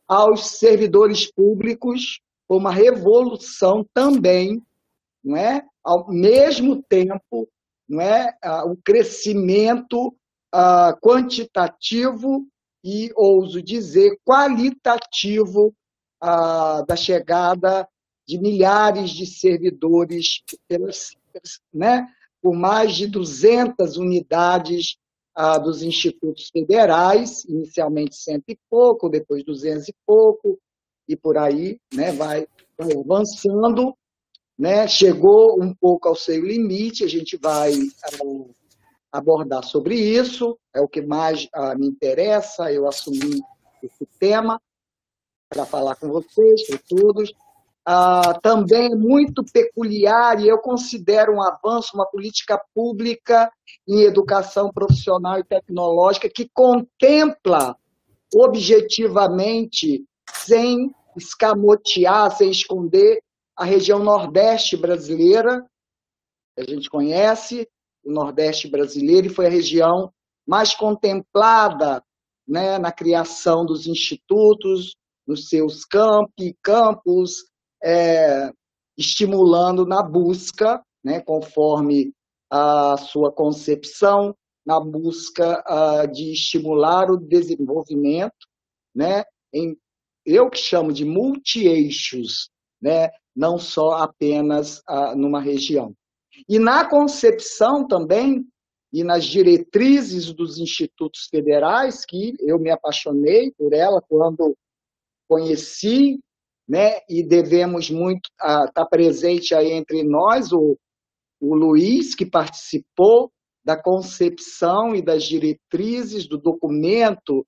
Speaker 3: aos servidores públicos, uma revolução também, não é? ao mesmo tempo, não é? o crescimento uh, quantitativo e, ouso dizer, qualitativo uh, da chegada de milhares de servidores pelas, né, por mais de 200 unidades ah, dos institutos federais, inicialmente cento e pouco, depois duzentos e pouco, e por aí né, vai, avançando. Né, chegou um pouco ao seu limite, a gente vai ah, abordar sobre isso, é o que mais ah, me interessa, eu assumi esse tema para falar com vocês, com todos ah, também muito peculiar, e eu considero um avanço, uma política pública em educação profissional e tecnológica que contempla objetivamente, sem escamotear, sem esconder, a região Nordeste brasileira, a gente conhece, o Nordeste brasileiro, e foi a região mais contemplada né, na criação dos institutos, nos seus campi, campos, é, estimulando na busca, né, conforme a sua concepção, na busca uh, de estimular o desenvolvimento, né, em, eu que chamo de multi-eixos, né, não só apenas uh, numa região. E na concepção também, e nas diretrizes dos institutos federais, que eu me apaixonei por ela quando conheci né? E devemos muito estar tá presente aí entre nós o, o Luiz que participou da concepção e das diretrizes do documento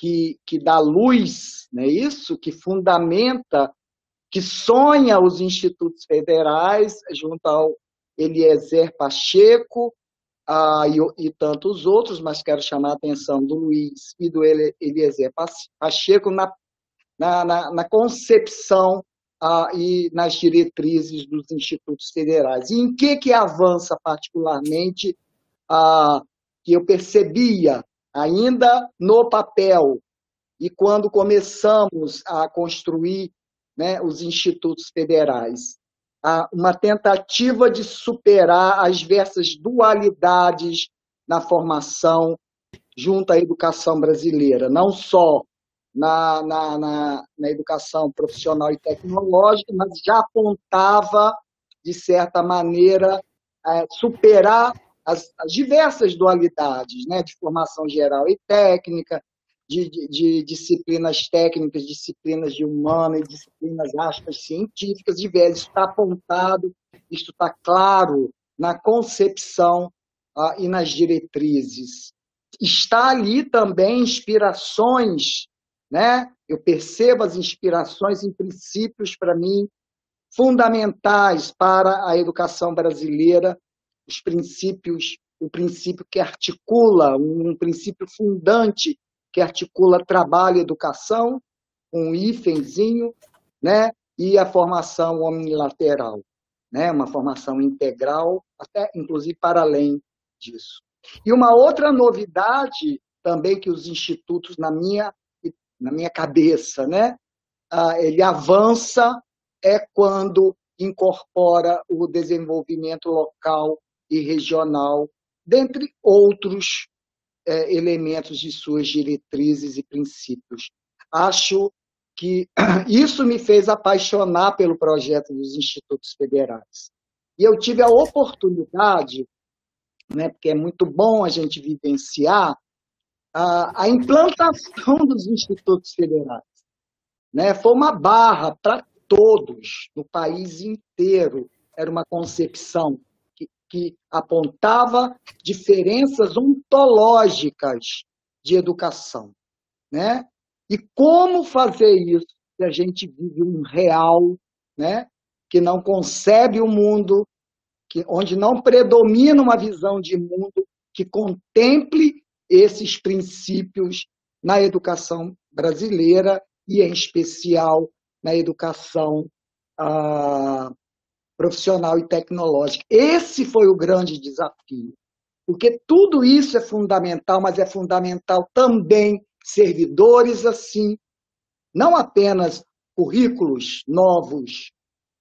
Speaker 3: que, que dá luz, não é isso? Que fundamenta, que sonha os institutos federais junto ao Eliezer Pacheco ah, e, e, tantos outros, mas quero chamar a atenção do Luiz e do Eliezer Pacheco na na, na, na concepção ah, e nas diretrizes dos institutos federais. E em que, que avança particularmente ah, que eu percebia ainda no papel e quando começamos a construir né, os institutos federais? Uma tentativa de superar as diversas dualidades na formação junto à educação brasileira, não só na, na, na, na educação profissional e tecnológica, mas já apontava, de certa maneira, é, superar as, as, diversas dualidades né, de formação geral e técnica, de, de, de, disciplinas técnicas, disciplinas de humano e disciplinas, aspas, científicas, diversas. Isso está apontado, isso está claro na concepção ah, e nas diretrizes. Está ali também inspirações né? Eu percebo as inspirações em princípios para mim fundamentais para a educação brasileira, os princípios, o princípio que articula, um princípio fundante que articula trabalho e educação, um hífenzinho, né? E a formação omnilateral, né? Uma formação integral, até inclusive para além disso. E uma outra novidade também que os institutos, na minha na minha cabeça, né? Ah, ele avança é quando incorpora o desenvolvimento local e regional, dentre outros é, elementos de suas diretrizes e princípios. Acho que isso me fez apaixonar pelo projeto dos institutos federais. E eu tive a oportunidade, né, porque é muito bom a gente vivenciar, a, a implantação dos institutos federais. Né? Foi uma barra para todos, no país inteiro. Era uma concepção que, apontava diferenças ontológicas de educação. Né? E como fazer isso se a gente vive um real, né? que não concebe o mundo, que, onde não predomina uma visão de mundo que contemple esses princípios na educação brasileira e, em especial, na educação ah, profissional e tecnológica. Esse foi o grande desafio, porque tudo isso é fundamental, mas é fundamental também servidores assim, não apenas currículos novos,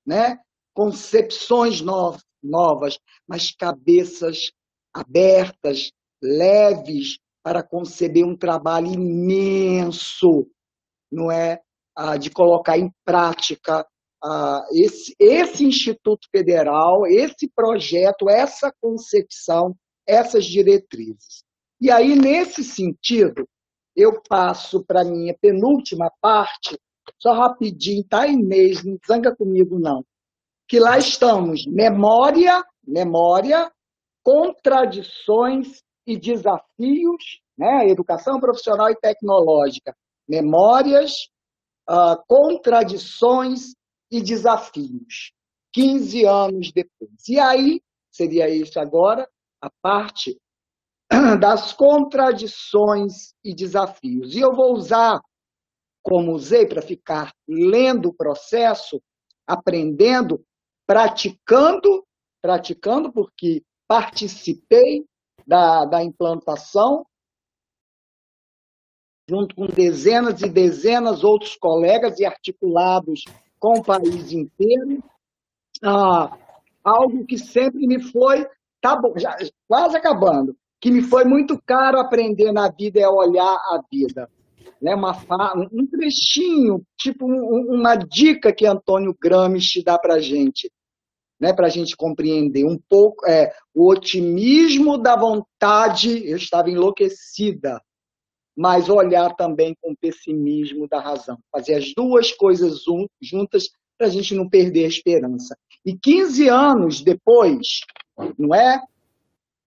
Speaker 3: né? concepções novas, mas cabeças abertas, leves, para conceber um trabalho imenso, não é? Ah, de colocar em prática ah, esse, esse Instituto Federal, esse projeto, essa concepção, essas diretrizes. E aí, nesse sentido, eu passo para a minha penúltima parte, só rapidinho, tá, Inês? Não zanga comigo, não. Que lá estamos, memória, memória, contradições e desafios, né? educação profissional e tecnológica, memórias, uh, contradições e desafios. 15 anos depois. E aí, seria isso agora, a parte das contradições e desafios. E eu vou usar, como usei para ficar lendo o processo, aprendendo, praticando, praticando porque participei da, da implantação, junto com dezenas e dezenas outros colegas e articulados com o país inteiro. Ah, algo que sempre me foi, tá bom, já, quase acabando, que me foi muito caro aprender na vida é olhar a vida. Né? Uma, um trechinho, tipo um, uma dica que Antônio Gramsci dá para gente, né? para a gente compreender um pouco é, o otimismo da vontade, eu estava enlouquecida, mas olhar também com o pessimismo da razão. Fazer as duas coisas juntas para a gente não perder a esperança. E 15 anos depois, não é?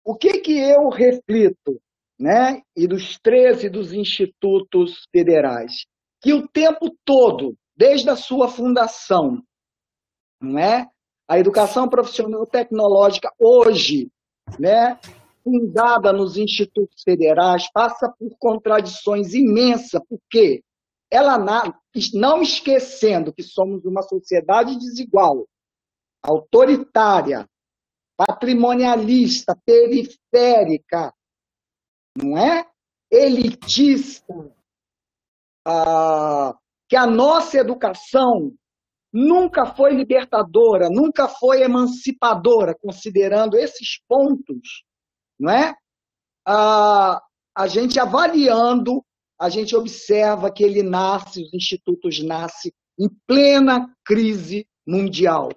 Speaker 3: O que, que eu reflito, né? E dos 13 dos institutos federais, que o tempo todo, desde a sua fundação, não é? A educação profissional tecnológica hoje, né, fundada nos institutos federais, passa por contradições imensas, porque ela não esquecendo que somos uma sociedade desigual, autoritária, patrimonialista, periférica, não é? Elitista, ah, que a nossa educação nunca foi libertadora, nunca foi emancipadora, considerando esses pontos, não é? Ah, a gente avaliando, a gente observa que ele nasce, os institutos nascem em plena crise mundial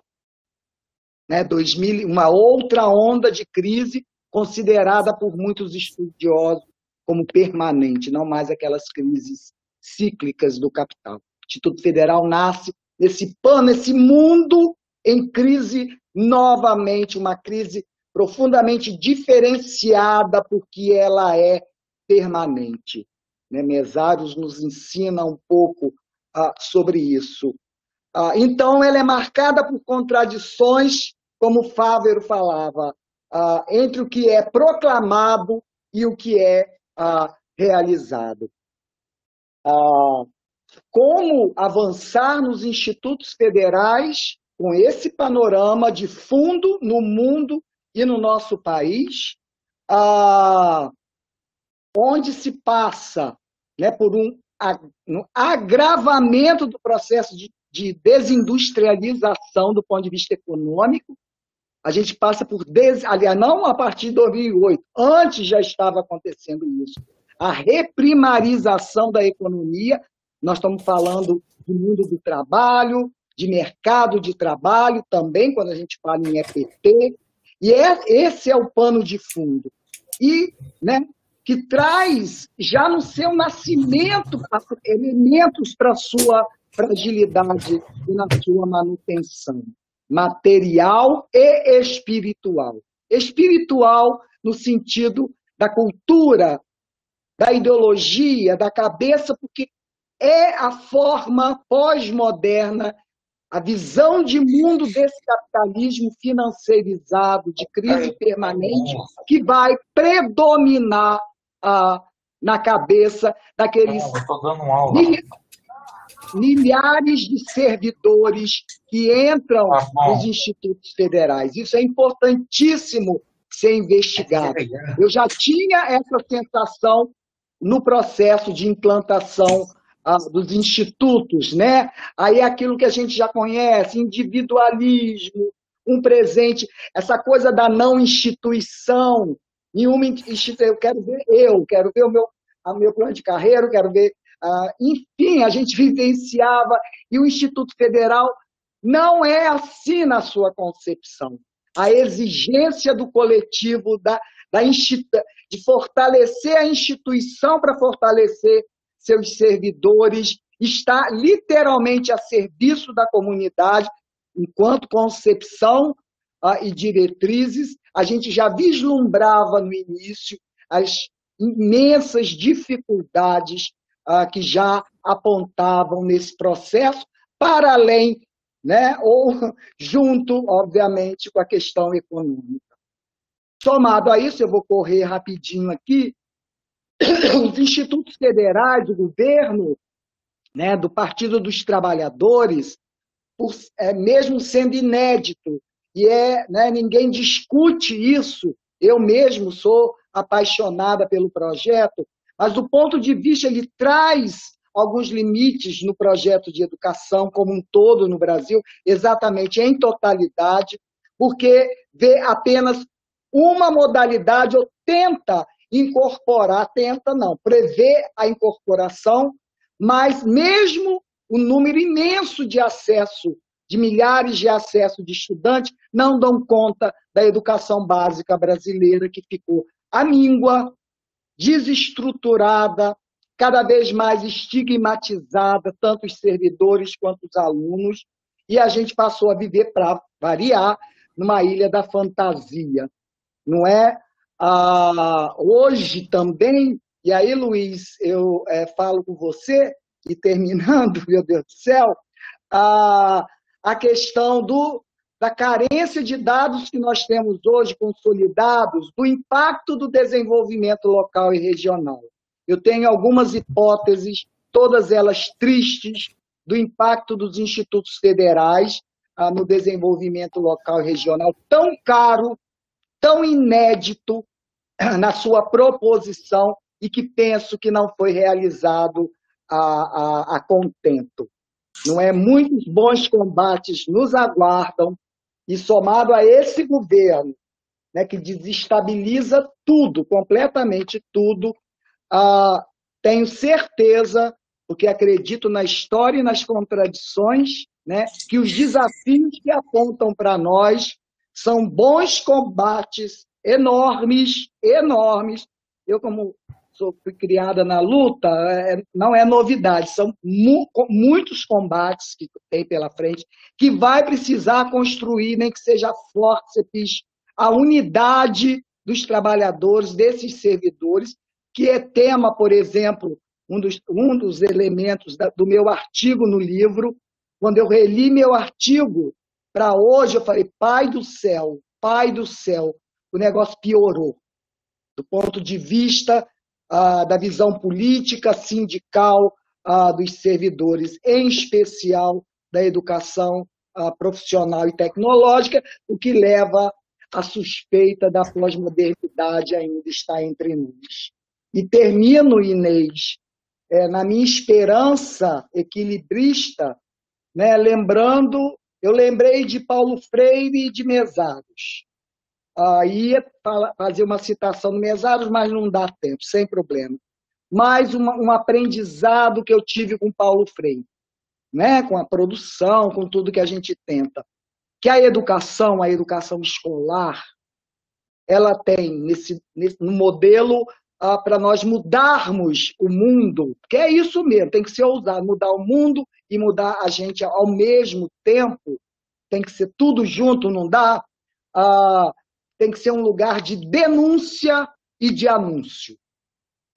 Speaker 3: né, 2000, uma outra onda de crise considerada por muitos estudiosos como permanente, não mais aquelas crises cíclicas do capital. O Instituto Federal nasce nesse pano, nesse mundo em crise novamente, uma crise profundamente diferenciada porque ela é permanente. Né? Mesários nos ensina um pouco ah, sobre isso. Ah, então, ela é marcada por contradições como Fávero falava, uh, entre o que é proclamado e o que é uh, realizado. Uh, como avançar nos institutos federais com esse panorama de fundo no mundo e no nosso país, onde se passa né, por um, agravamento do processo de, de desindustrialização do ponto de vista econômico, a gente passa por, des... aliás, não a partir de 2008, antes já estava acontecendo isso. A reprimarização da economia, nós estamos falando de mundo do trabalho, de mercado de trabalho, também quando a gente fala em EPT, e é, esse é o pano de fundo. E né, que traz já no seu nascimento elementos para sua fragilidade e na sua manutenção, material e espiritual. Espiritual no sentido da cultura, da ideologia, da cabeça, porque é a forma pós-moderna, a visão de mundo desse capitalismo financeirizado, de crise permanente, que vai predominar ah, na cabeça daqueles milhares de servidores que entram tá nos institutos federais. Isso é importantíssimo ser investigado. Eu já tinha essa sensação no processo de implantação ah, dos institutos, né? Aí é aquilo que a gente já conhece, individualismo, um presente, essa coisa da não instituição. Nenhuma instituição, eu quero ver eu, quero ver o meu, meu plano de carreira, quero ver. Ah, enfim, a gente vivenciava, e o Instituto Federal não é assim na sua concepção. A exigência do coletivo, da, da de fortalecer a instituição para fortalecer seus servidores, está literalmente a serviço da comunidade, enquanto concepção ah, e diretrizes, a gente já vislumbrava no início as imensas dificuldades ah, que já apontavam nesse processo, para além, né, ou junto, obviamente, com a questão econômica. Somado a isso, eu vou correr rapidinho aqui, os institutos federais, do governo, né, do Partido dos Trabalhadores, por, é, mesmo sendo inédito, e é, né, ninguém discute isso, eu mesmo sou apaixonada pelo projeto, mas do ponto de vista, ele traz alguns limites no projeto de educação como um todo no Brasil, exatamente em totalidade, porque vê apenas uma modalidade ou tenta incorporar, tenta não, prevê a incorporação, mas mesmo o número imenso de acesso, de milhares de acessos de estudantes, não dão conta da educação básica brasileira, que ficou amíngua, desestruturada, cada vez mais estigmatizada, tanto os servidores quanto os alunos, e a gente passou a viver, para variar, numa ilha da fantasia. Não é ah, hoje também, e aí, Luiz, eu é, falo com você, e terminando, meu Deus do céu, a, a questão do, da carência de dados que nós temos hoje consolidados, do impacto do desenvolvimento local e regional. Eu tenho algumas hipóteses, todas elas tristes, do impacto dos institutos federais ah, no desenvolvimento local e regional, tão caro tão inédito na sua proposição e que penso que não foi realizado a, a, a contento. Não é? Muitos bons combates nos aguardam e somado a esse governo, né, que desestabiliza tudo, completamente tudo, ah, tenho certeza, porque acredito na história e nas contradições, né, que os desafios que apontam para nós são bons combates enormes, enormes. Eu, como sou criada na luta, é, não é novidade, são mu muitos combates que tem pela frente, que vai precisar construir, nem que seja fórceps, a unidade dos trabalhadores, desses servidores, que é tema, por exemplo, um dos, um dos elementos da, do meu artigo no livro, quando eu reli meu artigo para hoje, eu falei, pai do céu, pai do céu, o negócio piorou. Do ponto de vista ah, da visão política, sindical ah, dos servidores, em especial da educação ah, profissional e tecnológica, o que leva a suspeita da pós-modernidade ainda está entre nós. E termino, Inês, é, na minha esperança equilibrista, né, lembrando eu lembrei de Paulo Freire e de Mesaros. Aí ia fazer uma citação do Mesaros, mas não dá tempo, sem problema. Mais uma, um aprendizado que eu tive com Paulo Freire. né, com a produção, com tudo que a gente tenta. Que a educação, a educação escolar, ela tem nesse, nesse no modelo ah, para nós mudarmos o mundo, que é isso mesmo, tem que ser ousado, mudar o mundo e mudar a gente ao mesmo tempo, tem que ser tudo junto, não dá? Ah, tem que ser um lugar de denúncia e de anúncio.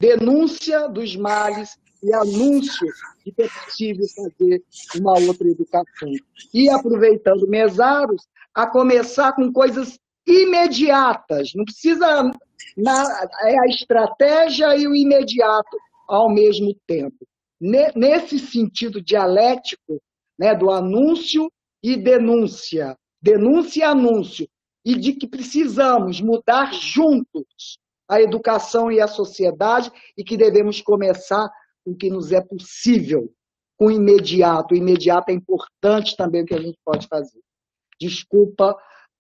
Speaker 3: Denúncia dos males e anúncio de que é possível fazer uma outra educação. E aproveitando mesaros, a começar com coisas imediatas, não precisa na, é a estratégia e o imediato ao mesmo tempo. Nesse sentido dialético né, do anúncio e denúncia, denúncia e anúncio, e de que precisamos mudar juntos a educação e a sociedade e que devemos começar com o que nos é possível, com o imediato. O imediato é importante também o que a gente pode fazer. Desculpa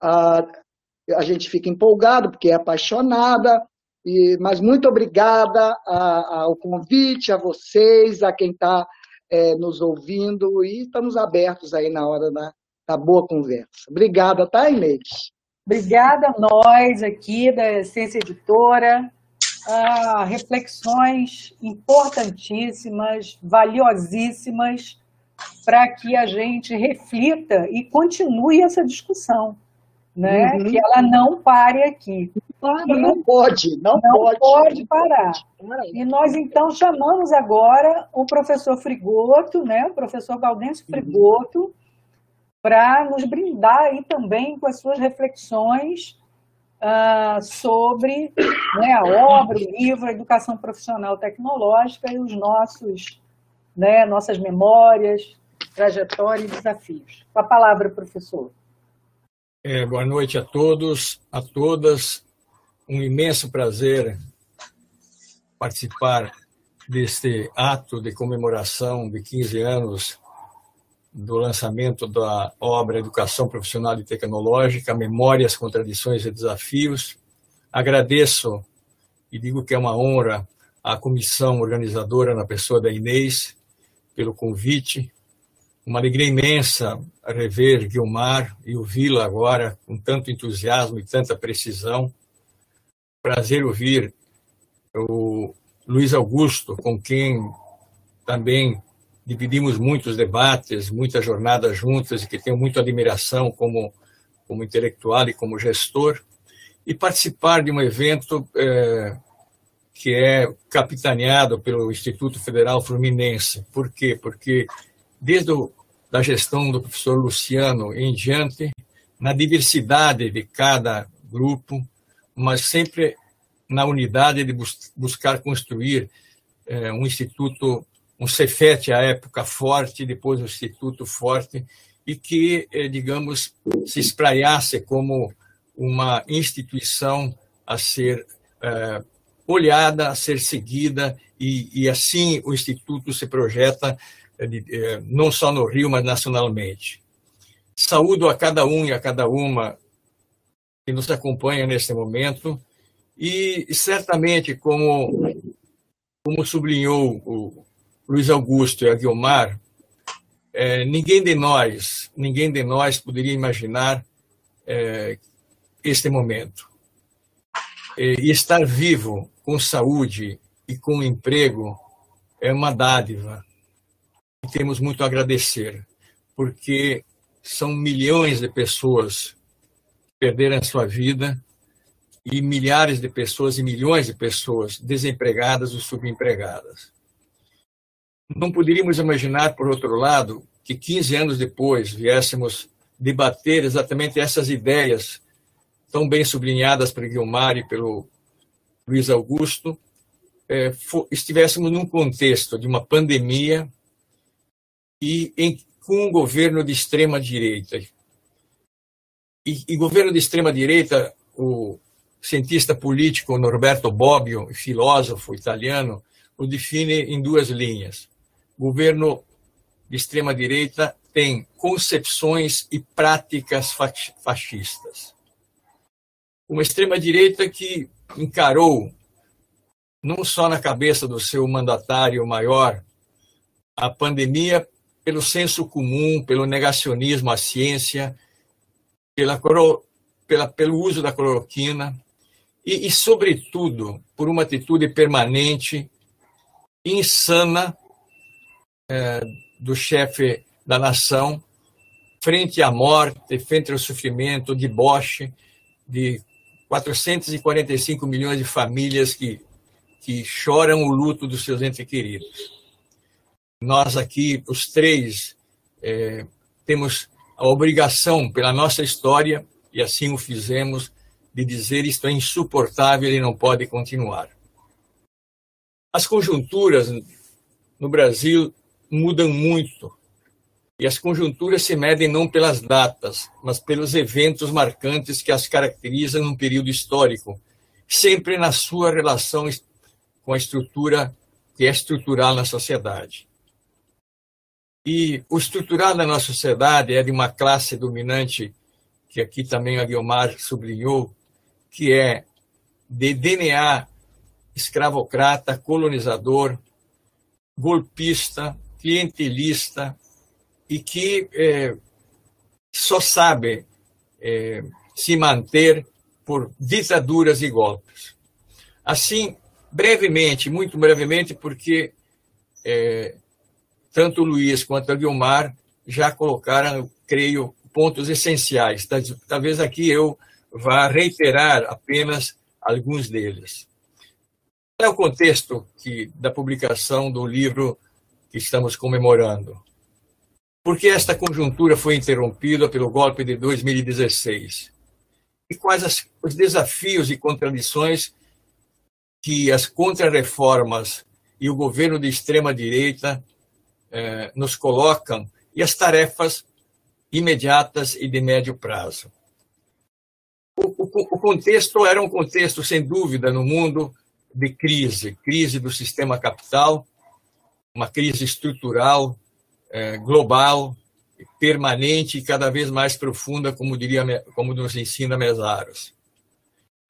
Speaker 3: uh, a gente fica empolgado porque é apaixonada, e, mas muito obrigada a, ao convite, a vocês, a quem está é, nos ouvindo, e estamos abertos aí na hora da, da boa conversa. Obrigada, tá, Inês?
Speaker 1: Obrigada a nós aqui da Essência Editora. Ah, reflexões importantíssimas, valiosíssimas, para que a gente reflita e continue essa discussão né? Uhum. Que ela não pare aqui.
Speaker 3: E não pode, não,
Speaker 1: não
Speaker 3: pode.
Speaker 1: pode parar. E nós então chamamos agora o professor Frigoto, né? O professor Gaudêncio uhum. Frigoto, uhum. para nos brindar aí também com as suas reflexões uh, sobre né, a obra, o livro, a educação profissional tecnológica e os nossos, né, nossas memórias, trajetória e desafios. Com a palavra, professor.
Speaker 4: É, boa noite a todos, a todas. Um imenso prazer participar deste ato de comemoração de 15 anos do lançamento da obra Educação Profissional e Tecnológica, Memórias, Contradições e Desafios. Agradeço e digo que é uma honra à comissão organizadora, na pessoa da Inês, pelo convite uma alegria imensa rever Guilmar e ouvi-la agora com tanto entusiasmo e tanta precisão. Prazer ouvir o Luiz Augusto, com quem também dividimos muitos debates, muitas jornadas juntas e que tenho muita admiração como, como intelectual e como gestor, e participar de um evento é, que é capitaneado pelo Instituto Federal Fluminense. Por quê? Porque desde o da gestão do professor Luciano em diante, na diversidade de cada grupo, mas sempre na unidade de bus buscar construir eh, um instituto, um Cefet à época forte, depois um instituto forte, e que, eh, digamos, se espraiasse como uma instituição a ser eh, olhada, a ser seguida, e, e assim o instituto se projeta não só no Rio, mas nacionalmente. Saúdo a cada um e a cada uma que nos acompanha neste momento e certamente, como, como sublinhou o Luiz Augusto e a Guilmar, é, ninguém de nós, ninguém de nós poderia imaginar é, este momento. E estar vivo, com saúde e com emprego, é uma dádiva temos muito a agradecer, porque são milhões de pessoas perderam a sua vida e milhares de pessoas e milhões de pessoas desempregadas ou subempregadas. Não poderíamos imaginar, por outro lado, que 15 anos depois viéssemos debater exatamente essas ideias tão bem sublinhadas pelo Guilmar e pelo Luiz Augusto, é, estivéssemos num contexto de uma pandemia e em, com um governo de extrema direita. E, e governo de extrema direita, o cientista político Norberto Bobbio, filósofo italiano, o define em duas linhas. Governo de extrema direita tem concepções e práticas fascistas. Uma extrema direita que encarou não só na cabeça do seu mandatário maior a pandemia pelo senso comum, pelo negacionismo à ciência, pela, pela, pelo uso da cloroquina e, e, sobretudo, por uma atitude permanente, insana, é, do chefe da nação frente à morte, frente ao sofrimento, de deboche de 445 milhões de famílias que, que choram o luto dos seus entes queridos. Nós aqui, os três, é, temos a obrigação, pela nossa história, e assim o fizemos, de dizer isto é insuportável e não pode continuar. As conjunturas no Brasil mudam muito e as conjunturas se medem não pelas datas, mas pelos eventos marcantes que as caracterizam num período histórico, sempre na sua relação com a estrutura que é estrutural na sociedade. E o estrutural da nossa sociedade é de uma classe dominante, que aqui também a Guilmar sublinhou, que é de DNA escravocrata, colonizador, golpista, clientelista, e que é, só sabe é, se manter por ditaduras e golpes. Assim, brevemente, muito brevemente, porque é, tanto o Luiz quanto a Guilmar já colocaram, creio, pontos essenciais. Talvez aqui eu vá reiterar apenas alguns deles. Qual é o contexto que, da publicação do livro que estamos comemorando? Por que esta conjuntura foi interrompida pelo golpe de 2016? E quais as, os desafios e contradições que as contrarreformas e o governo de extrema-direita eh, nos colocam e as tarefas imediatas e de médio prazo? O, o, o contexto era um contexto, sem dúvida, no mundo de crise crise do sistema capital, uma crise estrutural é, global, permanente e cada vez mais profunda, como diria, como nos ensina Mesaros.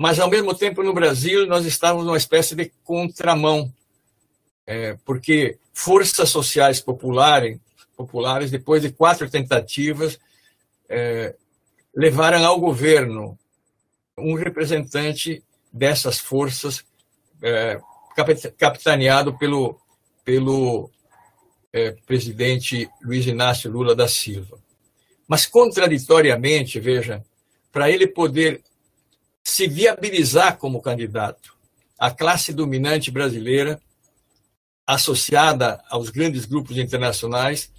Speaker 4: Mas ao mesmo tempo no Brasil nós estávamos numa espécie de contramão, é, porque forças sociais populares, populares depois de quatro tentativas, é, levaram ao governo um representante dessas forças, é, capitaneado pelo pelo é, presidente Luiz Inácio Lula da Silva. Mas, contraditoriamente, veja, para ele poder se viabilizar como candidato, a classe dominante brasileira, associada aos grandes grupos internacionais,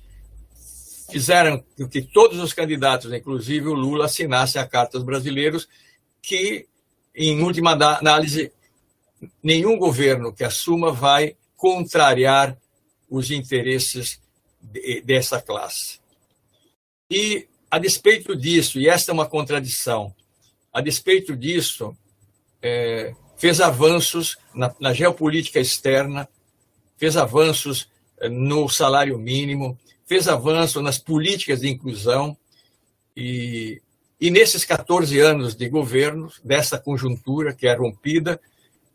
Speaker 4: fizeram que todos os candidatos, inclusive o Lula, assinassem a Carta dos Brasileiros, que, em última análise, nenhum governo que assuma vai contrariar os interesses de, dessa classe. E, a despeito disso, e esta é uma contradição, a despeito disso, é, fez avanços na, na, geopolítica externa, fez avanços é, no salário mínimo, fez avanço nas políticas de inclusão, e, e nesses 14 anos de governo, dessa conjuntura que é rompida,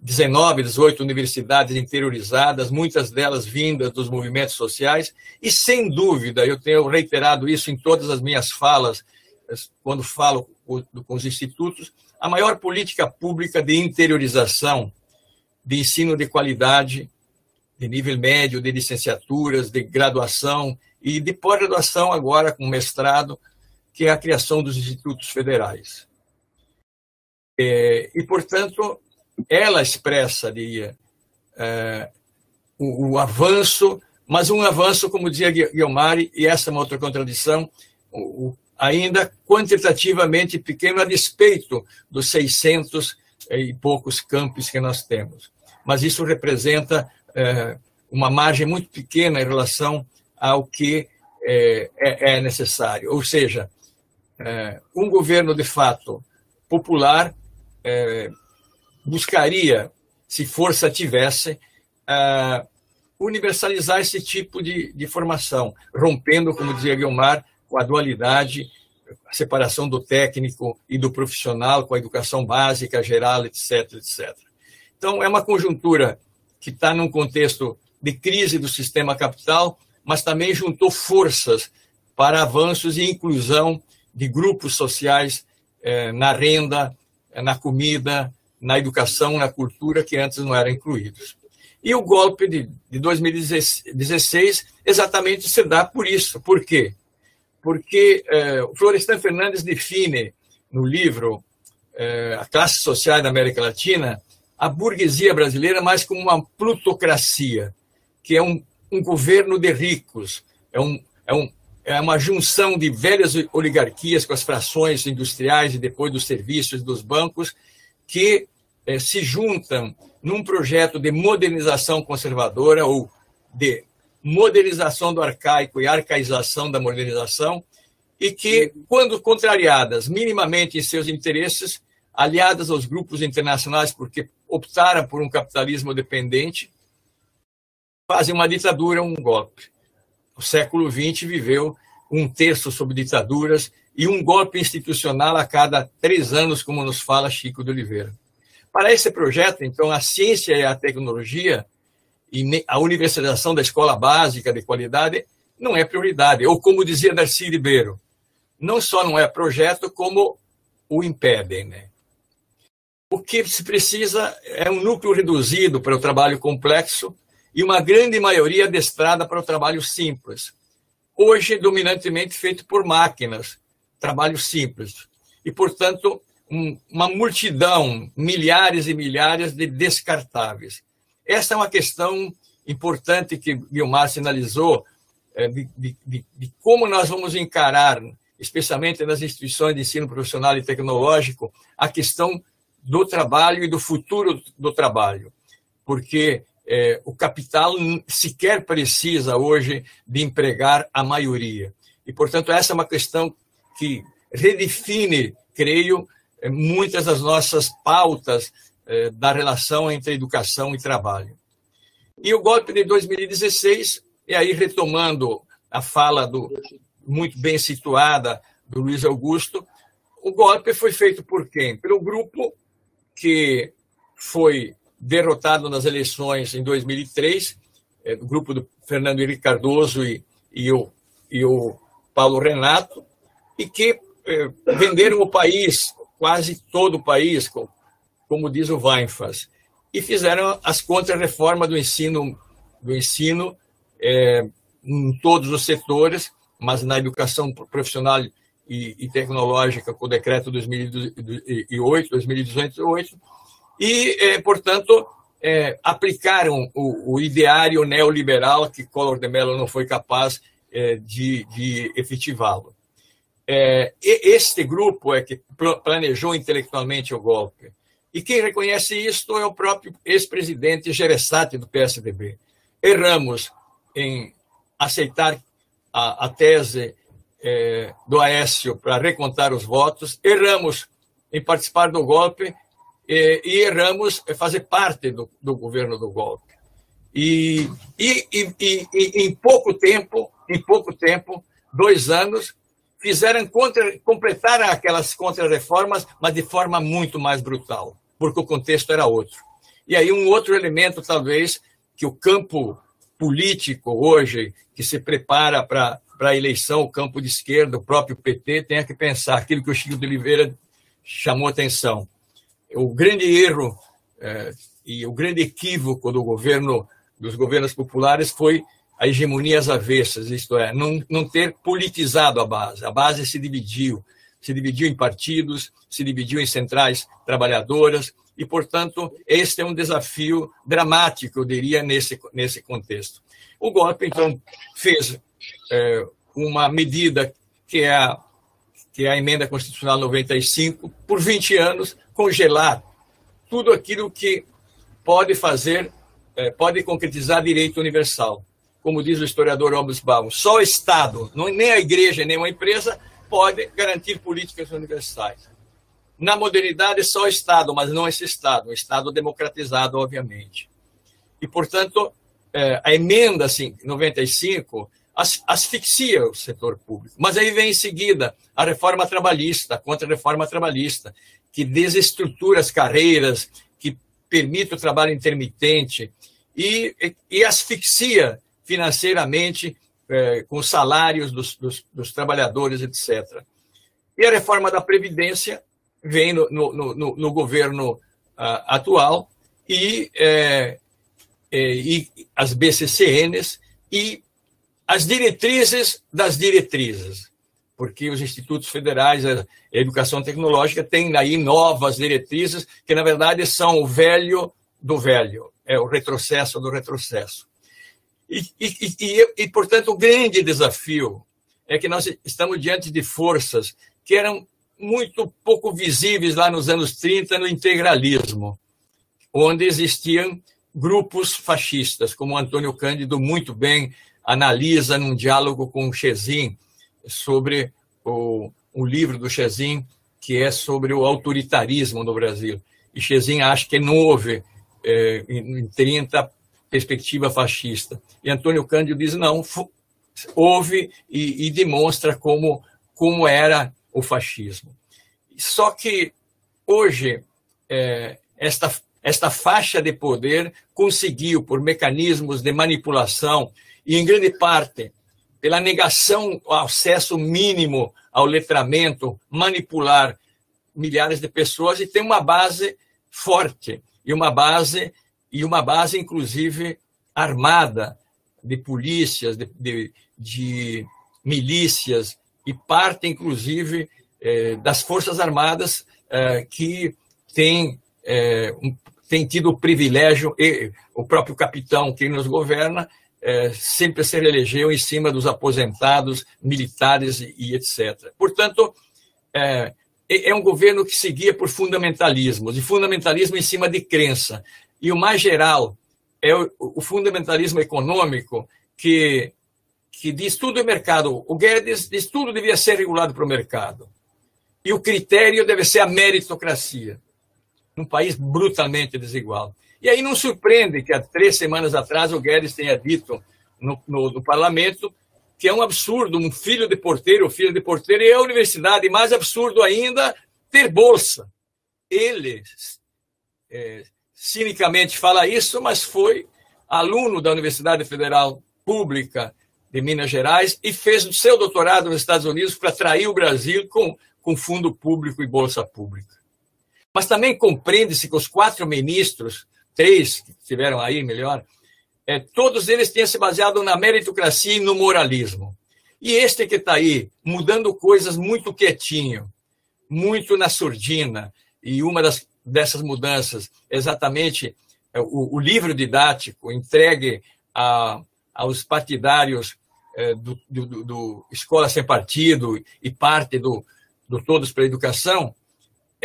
Speaker 4: 19, 18 universidades interiorizadas, muitas delas vindas dos movimentos sociais, e sem dúvida, eu tenho reiterado isso em todas as minhas falas, quando falo com os institutos, a maior política pública de interiorização de ensino de qualidade, de nível médio, de licenciaturas, de graduação e de pós-graduação, agora com mestrado, que é a criação dos institutos federais. É, e, portanto, ela expressa ali é, o, o, avanço, mas um avanço, como dizia Guilmari, e essa é uma outra contradição, o, o, ainda quantitativamente pequeno a despeito dos 600 e poucos campos que nós temos. Mas isso representa é, uma margem muito pequena em relação ao que é, é, é necessário. Ou seja, é, um governo de fato popular é, buscaria, se força tivesse, universalizar esse tipo de, de formação, rompendo, como dizia Guilmar, com a dualidade, a separação do técnico e do profissional, com a educação básica, geral, etc, etc. Então, é uma conjuntura que está num contexto de crise do sistema capital, mas também juntou forças para avanços e inclusão de grupos sociais eh, na renda, na comida, na educação, na cultura, que antes não eram incluídos. E o golpe de, de 2016 exatamente se dá por isso. Por quê? Porque eh, o Florestan Fernandes define no livro eh, A Classe Social da América Latina a burguesia brasileira mais como uma plutocracia, que é um, um governo de ricos, é, um, é, um, é uma junção de velhas oligarquias com as frações industriais e depois dos serviços dos bancos, que eh, se juntam num projeto de modernização conservadora ou de modernização do arcaico e arcaização da modernização, e que, quando contrariadas minimamente em seus interesses, aliadas aos grupos internacionais, porque optaram por um capitalismo dependente, fazem uma ditadura, um golpe. O século XX viveu um terço sob ditaduras e um golpe institucional a cada três anos, como nos fala Chico de Oliveira. Para esse projeto, então, a ciência e a tecnologia e a universalização da escola básica de qualidade não é prioridade. Ou, como dizia Darcy Ribeiro, não só não é projeto, como o impedem. Né? O que se precisa é um núcleo reduzido para o trabalho complexo e uma grande maioria adestrada para o trabalho simples. Hoje, dominantemente feito por máquinas, trabalho simples. E, portanto, um, uma multidão, milhares e milhares de descartáveis. Essa é uma questão importante que Guilmar sinalizou, é, de, de, de, de como nós vamos encarar, especialmente nas instituições de ensino profissional e tecnológico, a questão do trabalho e do futuro do trabalho, porque é, o capital sequer precisa hoje de empregar a maioria. E, portanto, essa é uma questão que redefine, creio, é, muitas das nossas pautas é, da relação entre educação e trabalho. E o golpe de 2016, e aí retomando a fala do muito bem situada do Luiz Augusto, o golpe foi feito por quem? Pelo grupo que foi derrotado nas eleições em 2003, é, o grupo do Fernando Henrique Cardoso e, e, o, e o Paulo Renato, e que é, venderam o país, quase todo o país, como diz o Weinfas, e fizeram as contra-reformas do ensino, do ensino é, em todos os setores, mas na educação profissional e, e tecnológica com o decreto 2008, 2018, e, portanto, é, aplicaram o, o, ideário neoliberal que Collor de Mello não foi capaz é, de, de efetivá-lo. É, este grupo é que planejou intelectualmente o golpe. E quem reconhece isto é o próprio ex-presidente Gereissati do PSDB. Erramos em aceitar a, a tese é, do Aécio para recontar os votos, erramos em participar do golpe e, e erramos em fazer parte do, do governo do golpe. E, e, e, e, em pouco tempo, em pouco tempo, dois anos, fizeram contra, completaram aquelas contrarreformas, mas de forma muito mais brutal, porque o contexto era outro. E aí um outro elemento, talvez, que o campo político hoje, que se prepara para para a eleição, o campo de esquerda, o próprio PT, tenha que pensar aquilo que o Chico de Oliveira chamou atenção. O grande erro é, e o grande equívoco do governo, dos governos populares foi a hegemonia às avessas, isto é, não, não ter politizado a base. A base se dividiu, se dividiu em partidos, se dividiu em centrais trabalhadoras, e, portanto, este é um desafio dramático, eu diria, nesse, nesse contexto. O golpe, então, fez é, uma medida que é, a, que é a emenda constitucional 95, por 20 anos, congelar tudo aquilo que pode fazer, é, pode concretizar direito universal. Como diz o historiador Baum, só o Estado, não, nem a igreja, nem uma empresa, pode garantir políticas universais. Na modernidade, só o Estado, mas não esse Estado, um Estado democratizado, obviamente. E, portanto, é, a emenda assim, 95 asfixia o setor público. Mas aí vem em seguida a reforma trabalhista, a contra-reforma trabalhista, que desestrutura as carreiras, que permite o trabalho intermitente e, e asfixia financeiramente é, com os salários dos, dos, dos, trabalhadores, etc. E a reforma da Previdência vem no, no, no, no governo uh, atual e, é, é, e as BCCNs e as diretrizes das diretrizes, porque os institutos federais, a educação tecnológica, têm aí novas diretrizes que, na verdade, são o velho do velho, é o retrocesso do retrocesso. E, e, e, e, portanto, o grande desafio é que nós estamos diante de forças que eram muito pouco visíveis lá nos anos 30 no integralismo, onde existiam grupos fascistas, como Antônio Cândido muito bem analisa num diálogo com o Chezin sobre o, livro do Chezin, que é sobre o autoritarismo no Brasil. E Chezin acha que não houve, é, em 30, perspectiva fascista. E Antônio Cândido diz, não, houve e, e demonstra como, como era o fascismo. Só que hoje, é, esta, esta faixa de poder conseguiu, por mecanismos de manipulação, e em grande parte pela negação ao acesso mínimo ao letramento, manipular milhares de pessoas e tem uma base forte e uma base e uma base inclusive armada de polícias, de, de, de milícias e parte inclusive eh, das forças armadas eh, que tem eh, um, tem tido o privilégio e o próprio capitão que nos governa é, sempre se elegeu em cima dos aposentados, militares e, e etc. Portanto, é, é, um governo que seguia por fundamentalismos, e fundamentalismo em cima de crença. E o mais geral é o, o fundamentalismo econômico que, que diz tudo é mercado. O Guedes diz tudo devia ser regulado para o mercado. E o critério deve ser a meritocracia. Num país brutalmente desigual. E aí não surpreende que há três semanas atrás o Guedes tenha dito no, no, no parlamento que é um absurdo um filho de porteiro ou filha de porteiro e a universidade, mais absurdo ainda, ter bolsa. Ele é, cinicamente fala isso, mas foi aluno da Universidade Federal Pública de Minas Gerais e fez o seu doutorado nos Estados Unidos para atrair o Brasil com, com fundo público e bolsa pública. Mas também compreende-se que os quatro ministros três que tiveram aí, melhor, é, todos eles tinham se baseado na meritocracia e no moralismo. E este que está aí, mudando coisas muito quietinho, muito na surdina, e uma das, dessas mudanças, exatamente é, o, o livro didático entregue a, aos partidários é, do, do, do, Escola Sem Partido e parte do, do Todos pela Educação,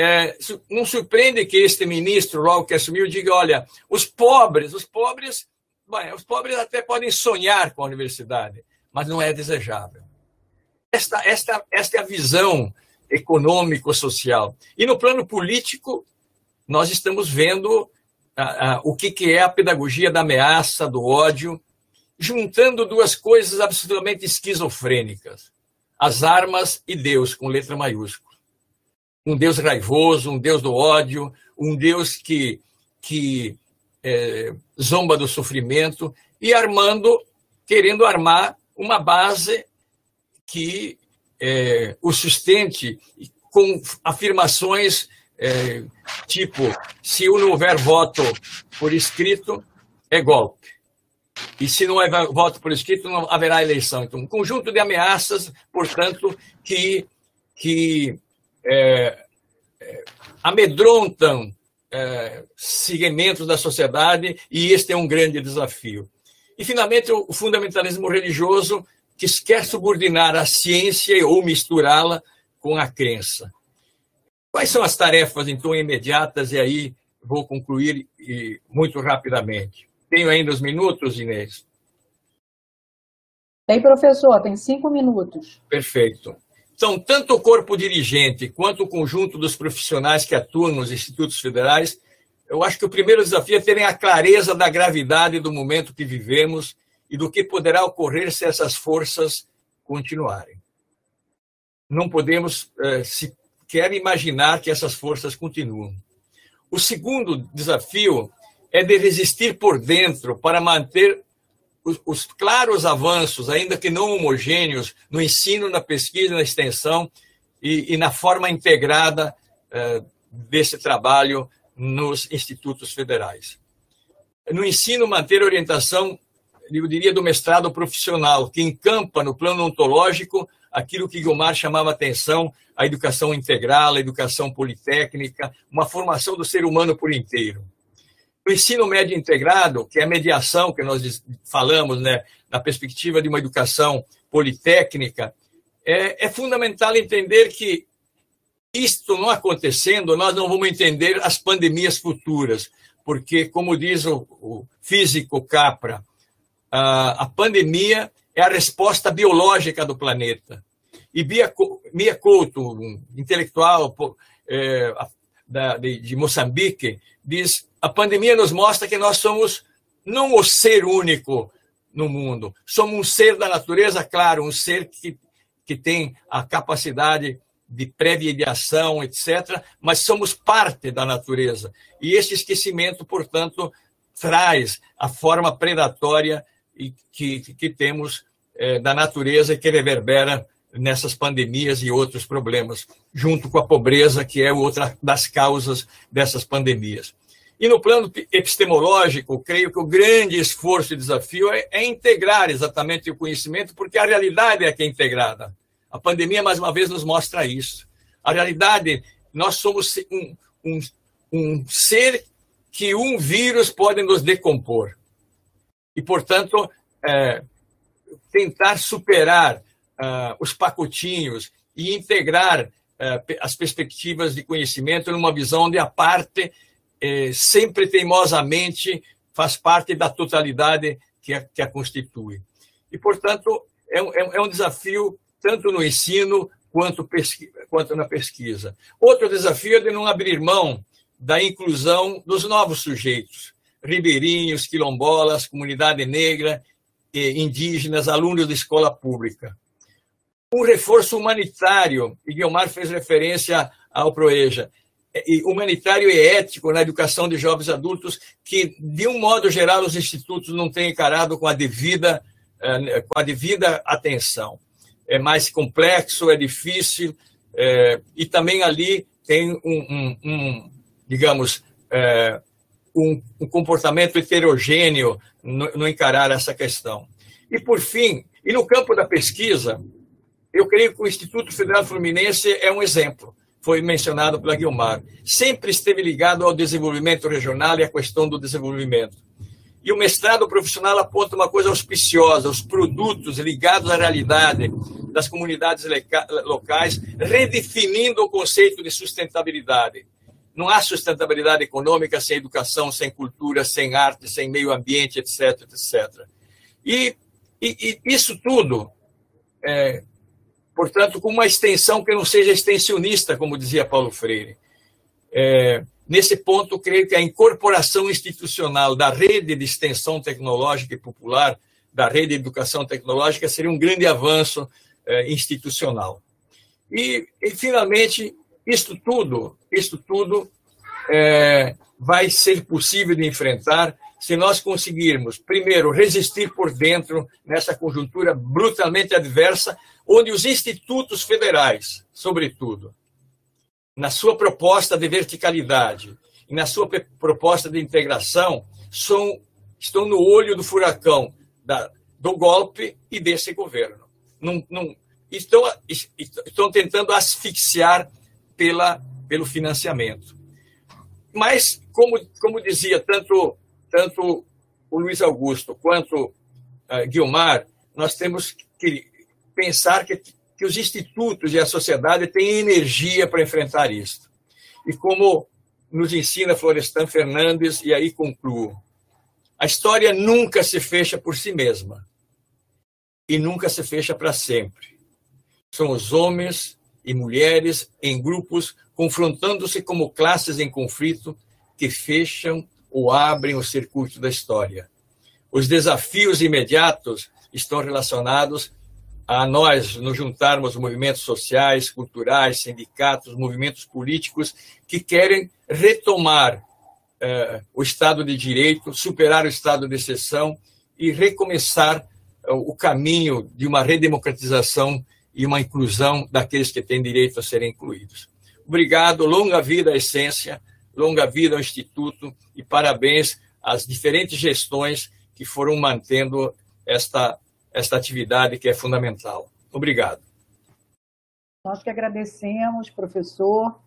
Speaker 4: é, não surpreende que este ministro, logo que assumiu, diga: olha, os pobres, os pobres, bem, os pobres até podem sonhar com a universidade, mas não é desejável. Esta, esta, esta é a visão econômico-social. E no plano político, nós estamos vendo a, a, o que, que é a pedagogia da ameaça, do ódio, juntando duas coisas absolutamente esquizofrênicas: as armas e Deus, com letra maiúscula um Deus raivoso, um Deus do ódio, um Deus que, que é, zomba do sofrimento, e armando, querendo armar uma base que é, o sustente com afirmações é, tipo: se não houver voto por escrito, é golpe. E se não houver voto por escrito, não haverá eleição. Então, um conjunto de ameaças, portanto, que, que é, é, amedrontam é, segmentos da sociedade e este é um grande desafio. E, finalmente, o fundamentalismo religioso que quer subordinar a ciência ou misturá-la com a crença. Quais são as tarefas, então, imediatas? E aí vou concluir muito rapidamente. Tenho ainda os minutos, Inês?
Speaker 1: Tem, professor, tem cinco minutos.
Speaker 4: Perfeito. Então, tanto o corpo dirigente quanto o conjunto dos profissionais que atuam nos institutos federais, eu acho que o primeiro desafio é terem a clareza da gravidade do momento que vivemos e do que poderá ocorrer se essas forças continuarem. Não podemos eh, sequer imaginar que essas forças continuam. O segundo desafio é de resistir por dentro para manter os, os, claros avanços, ainda que não homogêneos, no ensino, na pesquisa, na extensão e, e na forma integrada eh, desse trabalho nos institutos federais. No ensino, manter a orientação, eu diria, do mestrado profissional, que encampa no plano ontológico aquilo que Guilmar chamava atenção, a educação integral, a educação politécnica, uma formação do ser humano por inteiro. O ensino médio integrado, que é a mediação que nós falamos, né, na perspectiva de uma educação politécnica, é, é fundamental entender que isto não acontecendo, nós não vamos entender as pandemias futuras, porque, como diz o, o físico Capra, a, a, pandemia é a resposta biológica do planeta. E Bia, Mia Couto, um intelectual é, da, de, de Moçambique, diz a pandemia nos mostra que nós somos não o ser único no mundo, somos um ser da natureza, claro, um ser que, que tem a capacidade de prévia ideação, etc., mas somos parte da natureza. E esse esquecimento, portanto, traz a forma predatória que, que temos é, da natureza e que reverbera nessas pandemias e outros problemas, junto com a pobreza, que é outra das causas dessas pandemias. E no plano epistemológico, creio que o grande esforço e desafio é, é, integrar exatamente o conhecimento, porque a realidade é que é integrada. A pandemia, mais uma vez, nos mostra isso. A realidade, nós somos um, um, um ser que um vírus pode nos decompor. E, portanto, é, tentar superar uh, os pacotinhos e integrar uh, as perspectivas de conhecimento numa visão onde a parte é, sempre teimosamente faz parte da totalidade que a, que a constitui. E, portanto, é um, é um é desafio tanto no ensino quanto, quanto na pesquisa. Outro desafio é de não abrir mão da inclusão dos novos sujeitos, ribeirinhos, quilombolas, comunidade negra, indígenas, alunos de escola pública. Um reforço humanitário, e Guilmar fez referência ao Proeja, humanitário e ético na educação de jovens adultos, que, de um modo geral, os institutos não têm encarado com a devida, eh, com a devida atenção. É mais complexo, é difícil, é, e também ali tem um, um, um digamos, é, um, um, comportamento heterogêneo no, no encarar essa questão. E, por fim, e no campo da pesquisa, eu creio que o Instituto Federal Fluminense é um exemplo foi mencionado pela Guilmar, sempre esteve ligado ao desenvolvimento regional e à questão do desenvolvimento. E o mestrado profissional aponta uma coisa auspiciosa, os produtos ligados à realidade das comunidades locais, redefinindo o conceito de sustentabilidade. Não há sustentabilidade econômica sem educação, sem cultura, sem arte, sem meio ambiente, etc. etc. E, e, e isso tudo é, portanto, com uma extensão que não seja extensionista, como dizia Paulo Freire. É, nesse ponto, creio que a incorporação institucional da rede de extensão tecnológica e popular, da rede de educação tecnológica, seria um grande avanço é, institucional. E, e, finalmente, isto tudo, isto tudo é, vai ser possível de enfrentar se nós conseguirmos, primeiro, resistir por dentro nessa conjuntura brutalmente adversa, onde os institutos federais, sobretudo, na sua proposta de verticalidade e na sua proposta de integração, são, estão no olho do furacão da, do golpe e desse governo. Estão, estão tentando asfixiar pela, pelo financiamento. Mas, como, como dizia tanto, tanto o Luiz Augusto quanto uh, Guilmar, nós temos que pensar que, que os institutos e a sociedade têm energia para enfrentar isso. E como nos ensina Florestan Fernandes, e aí concluo, a história nunca se fecha por si mesma e nunca se fecha para sempre. São os homens e mulheres em grupos confrontando-se como classes em conflito que fecham ou abrem o circuito da história. Os desafios imediatos estão relacionados a nós nos juntarmos movimentos sociais, culturais, sindicatos, movimentos políticos que querem retomar eh, o Estado de Direito, superar o estado de exceção e recomeçar o caminho de uma redemocratização e uma inclusão daqueles que têm direito a serem incluídos. Obrigado, longa vida à Essência, longa vida ao Instituto e parabéns às diferentes gestões que foram mantendo esta, esta atividade que é fundamental. Obrigado.
Speaker 1: Nós que agradecemos, professor,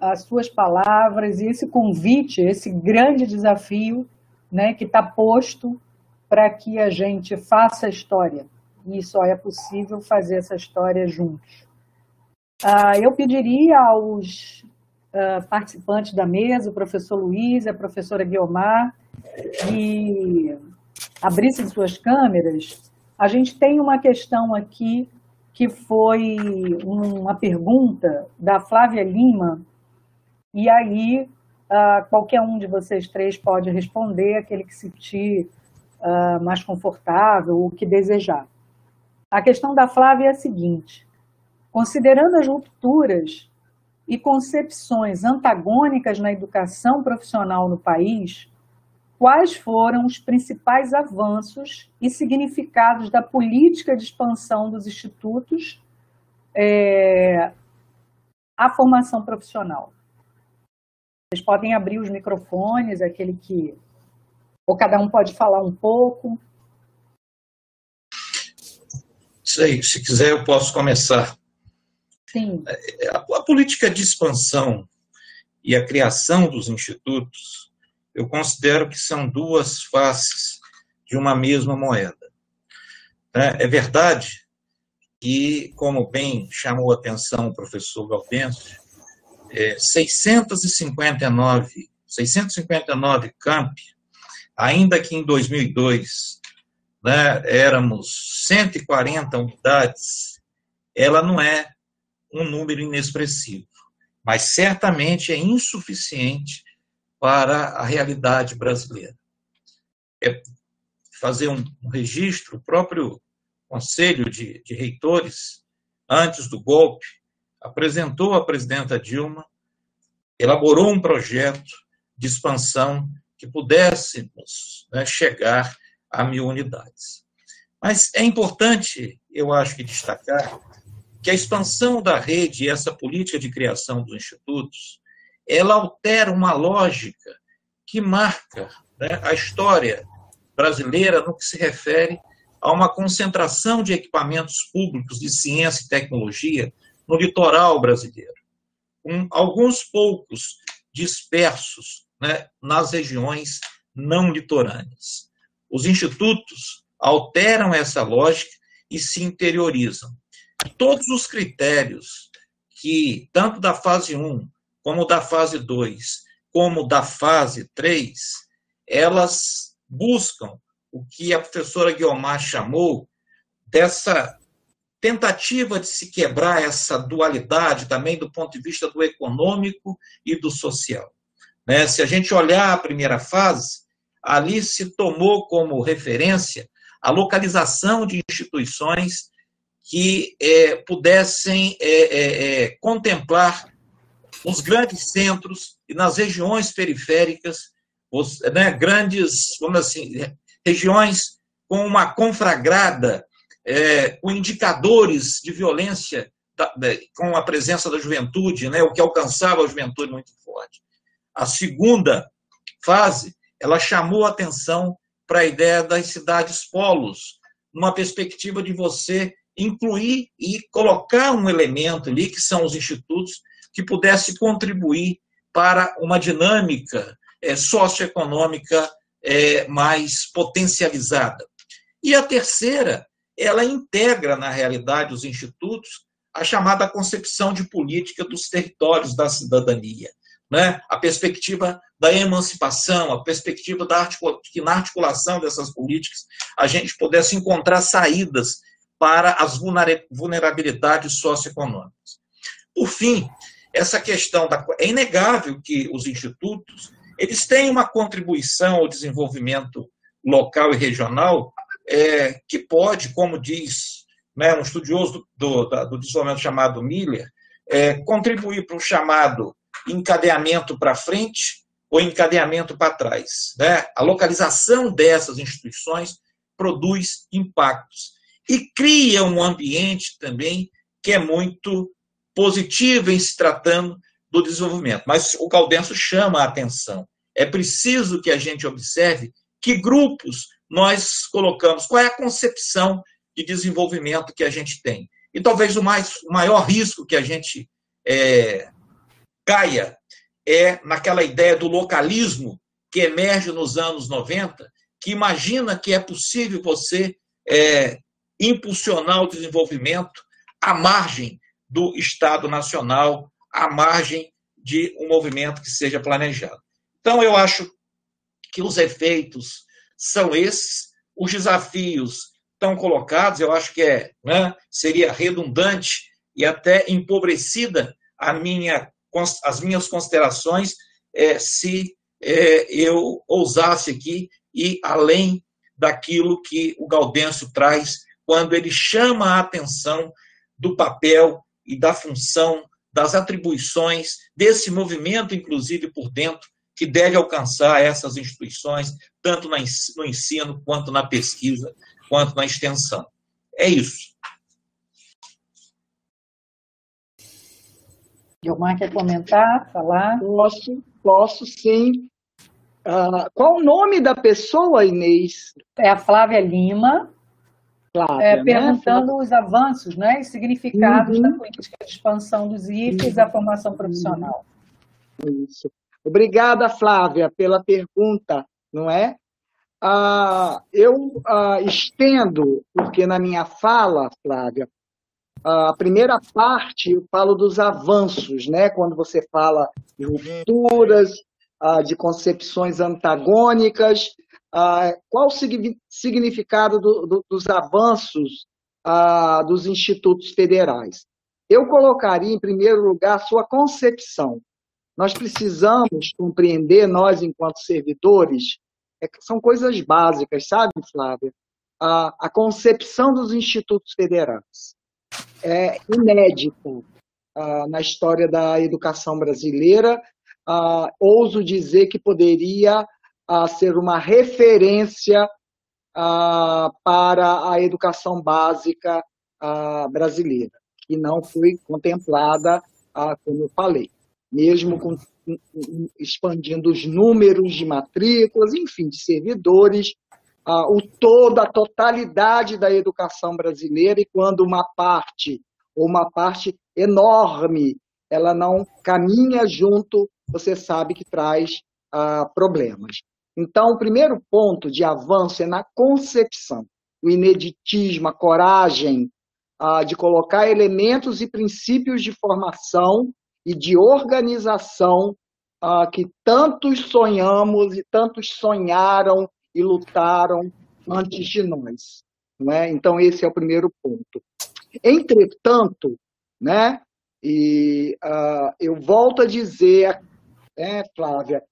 Speaker 1: as suas palavras e esse convite, esse grande desafio né, que está posto para que a gente faça história. E só é possível fazer essa história juntos. Ah, eu pediria aos ah, participantes da mesa, o professor Luiz, a professora Guiomar, que abrissem suas câmeras. A gente tem uma questão aqui que foi uma pergunta da Flávia Lima, e aí uh, qualquer um de vocês três pode responder, aquele que se sentir uh, mais confortável, o que desejar. A questão da Flávia é a seguinte: considerando as rupturas e concepções antagônicas na educação profissional no país, quais foram os principais avanços e significados da política de expansão dos institutos é, à formação profissional. Vocês podem abrir os microfones, aquele que. Ou cada um pode falar um pouco.
Speaker 2: Sei, se quiser eu posso começar.
Speaker 1: Sim.
Speaker 2: A, a política de expansão e a criação dos institutos eu considero que são duas faces de uma mesma moeda. É, é verdade que, como bem chamou a atenção o professor Gaudêncio, é, 659, 659 campi, ainda que em 2002 né, éramos 140 unidades, ela não é um número inexpressivo, mas certamente é insuficiente para a realidade brasileira. É fazer um, registro, o próprio Conselho de, de Reitores, antes do golpe, apresentou à presidenta Dilma, elaborou um projeto de expansão que pudéssemos né, chegar a mil unidades. Mas é importante, eu acho que destacar, que a expansão da rede e essa política de criação dos institutos ela altera uma lógica que marca né, a história brasileira no que se refere a uma concentração de equipamentos públicos de ciência e tecnologia no litoral brasileiro, com alguns poucos dispersos né, nas regiões não litorâneas. Os institutos alteram essa lógica e se interiorizam. Todos os critérios que, tanto da fase 1 como da fase 2, como da fase 3, elas buscam o que a professora Guiomar chamou dessa tentativa de se quebrar essa dualidade também do ponto de vista do econômico e do social. Né? Se a gente olhar a primeira fase, ali se tomou como referência a localização de instituições que é, pudessem é, é, é contemplar nos grandes centros e nas regiões periféricas, os, né, grandes, vamos assim, regiões com uma conflagrada, é, com indicadores de violência, da, da, com a presença da juventude, né, o que alcançava a juventude muito forte. A segunda fase, ela chamou a atenção para a ideia das cidades polos, numa perspectiva de você incluir e colocar um elemento ali, que são os institutos, que pudesse contribuir para uma dinâmica é, socioeconômica é, mais potencializada. E a terceira, ela integra, na realidade, os institutos, a chamada concepção de política dos territórios da cidadania. Né? A perspectiva da emancipação, a perspectiva da que na articulação dessas políticas a gente pudesse encontrar saídas para as vulnerabilidades socioeconômicas. Por fim, essa questão da é inegável que os institutos eles têm uma contribuição ao desenvolvimento local e regional é, que pode, como diz né, um estudioso do, do, do desenvolvimento chamado Miller, é, contribuir para o chamado encadeamento para frente ou encadeamento para trás. Né? A localização dessas instituições produz impactos. E cria um ambiente também que é muito positivo em se tratando do desenvolvimento. Mas o Caldenso chama a atenção. É preciso que a gente observe que grupos nós colocamos, qual é a concepção de desenvolvimento que a gente tem. E talvez o, mais, o maior risco que a gente é, caia é naquela ideia do localismo que emerge nos anos 90, que imagina que é possível você é, impulsionar o desenvolvimento à margem do Estado Nacional, à margem de um movimento que seja planejado. Então, eu acho que os efeitos são esses, os desafios estão colocados, eu acho que é, né, seria redundante e até empobrecida a minha, as minhas considerações é, se é, eu ousasse aqui ir além daquilo que o Gaudêncio traz quando ele chama a atenção do papel e da função, das atribuições desse movimento, inclusive por dentro, que deve alcançar essas instituições, tanto no ensino, quanto na pesquisa, quanto na extensão. É isso.
Speaker 1: Guilmar quer comentar, falar?
Speaker 3: Posso, posso sim. Uh, qual o nome da pessoa, Inês?
Speaker 1: É a Flávia Lima, Flávia, é, né? perguntando né? os avanços né, e significados uhum. da política de expansão dos IFES uhum. da formação profissional.
Speaker 3: Isso. Obrigada, Flávia, pela pergunta, não é? Ah, eu ah, estendo, porque na minha fala, Flávia, a primeira parte eu falo dos avanços, né? quando você fala de rupturas, ah, de concepções antagônicas, ah, qual o significado do, do, dos avanços ah, dos institutos federais? Eu colocaria, em primeiro lugar, sua concepção. Nós precisamos compreender, nós, enquanto servidores, é, são coisas básicas, sabe, Flávia? A, concepção dos institutos federais é inédita na história da educação brasileira. ouso dizer que poderia ser uma referência para a educação básica brasileira, que não foi contemplada, como eu falei mesmo com, expandindo os números de matrículas, enfim, de servidores, o todo, a totalidade da educação brasileira, e quando uma parte, ou uma parte enorme, ela não caminha junto, você sabe que traz problemas. Então, o primeiro ponto de avanço é na concepção, o ineditismo, a coragem uh, de colocar elementos e princípios de formação e de organização uh, que tantos sonhamos e tantos sonharam e lutaram antes de nós. Não é? Então, esse é o primeiro ponto. Entretanto, né, e, uh, eu volto a dizer, né, Flávia,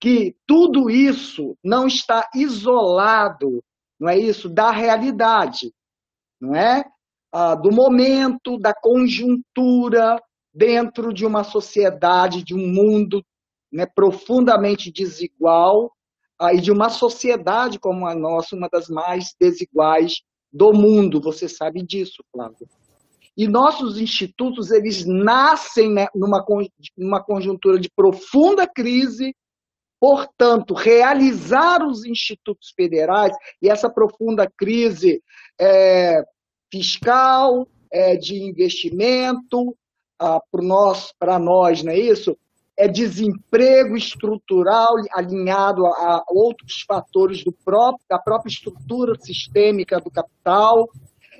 Speaker 3: que tudo isso não está isolado, não é isso, da realidade, não é? Ah, do momento, da conjuntura, dentro de uma sociedade, de um mundo né, profundamente desigual ah, e de uma sociedade como a nossa, uma das mais desiguais do mundo. Você sabe disso, Flávio. E nossos institutos, eles nascem né, numa, numa conjuntura de profunda crise, portanto, realizar os institutos federais e essa profunda crise é, fiscal, é, de investimento, ah, para nós, não é isso? É desemprego estrutural alinhado a, a outros fatores do próprio, da própria estrutura sistêmica do capital,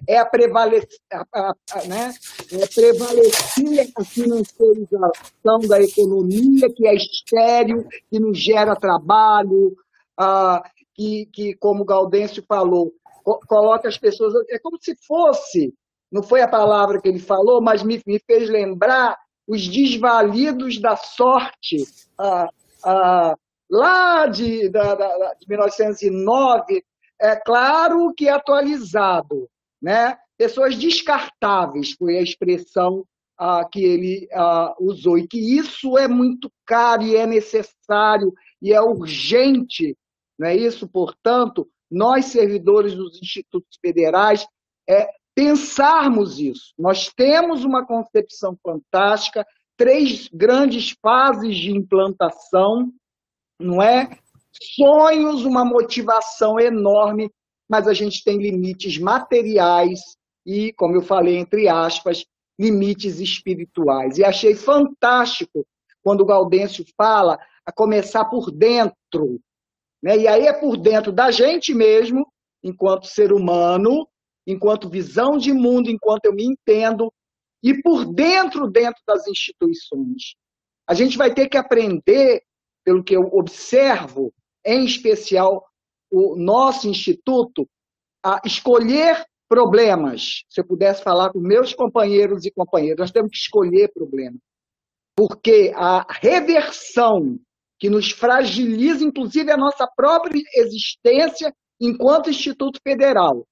Speaker 3: é a prevalecer, a, a, né? é prevalecer a financiarização da economia, que é estéreo, que não gera trabalho, ah, que, que, como Gaudêncio falou, co coloca as pessoas. É como se fosse não foi a palavra que ele falou, mas me, me fez lembrar os desvalidos da sorte ah, ah, lá de, da, da, de 1909, é claro que atualizado, né? Pessoas descartáveis foi a expressão ah, que ele ah, usou e que isso é muito caro e é necessário e é urgente, não é isso? Portanto, nós servidores dos institutos federais, é, pensarmos isso. Nós temos uma concepção fantástica, três grandes fases de implantação, não é? Sonhos, uma motivação enorme, mas a gente tem limites materiais e, como eu falei, entre aspas, limites espirituais. E achei fantástico quando o Gaudêncio fala a começar por dentro. Né? E aí é por dentro da gente mesmo, enquanto ser humano, enquanto visão de mundo, enquanto eu me entendo, e por dentro, dentro das instituições. A gente vai ter que aprender, pelo que eu observo, em especial o nosso instituto, a escolher problemas. Se eu pudesse falar com meus companheiros e companheiras, nós temos que escolher problemas. Porque a reversão que nos fragiliza, inclusive, a nossa própria existência enquanto Instituto Federal,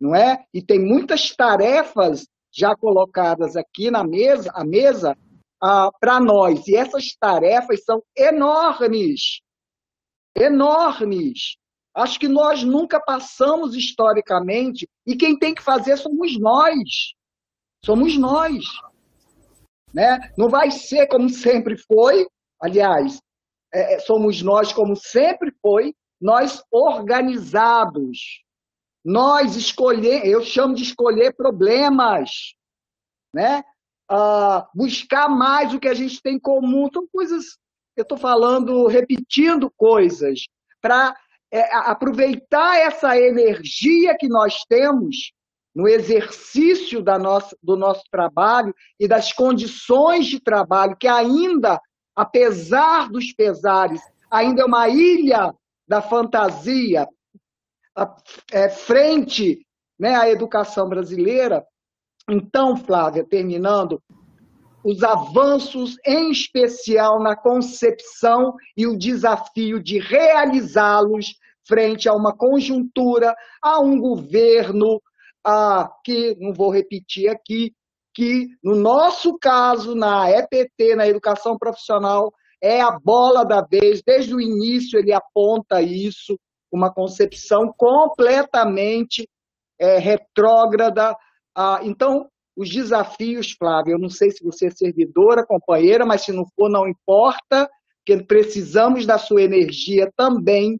Speaker 3: não é? E tem muitas tarefas já colocadas aqui na mesa, a mesa ah, para nós. E essas tarefas são enormes, enormes. Acho que nós nunca passamos historicamente e quem tem que fazer somos nós. Somos nós. Né? Não vai ser como sempre foi, aliás, é, é somos nós como sempre foi, nós organizados, nós escolher, eu chamo de escolher problemas, né? Uh, buscar mais o que a gente tem em comum, são coisas, eu estou falando, repetindo coisas, para é, aproveitar essa energia que nós temos no exercício da nossa, do nosso trabalho e das condições de trabalho, que ainda, apesar dos pesares, ainda é uma ilha da fantasia, é, frente né, à educação brasileira. Então, Flávia, terminando, os avanços, em especial na concepção e o desafio de realizá-los frente a uma conjuntura, a um governo a, que, não vou repetir aqui, que no nosso caso, na EPT, na educação profissional, é a bola da vez, desde o início ele aponta isso, uma concepção completamente é, retrógrada. Ah, então, os desafios, Flávia, eu não sei se você é servidora, companheira, mas se não for, não importa, que precisamos da sua energia também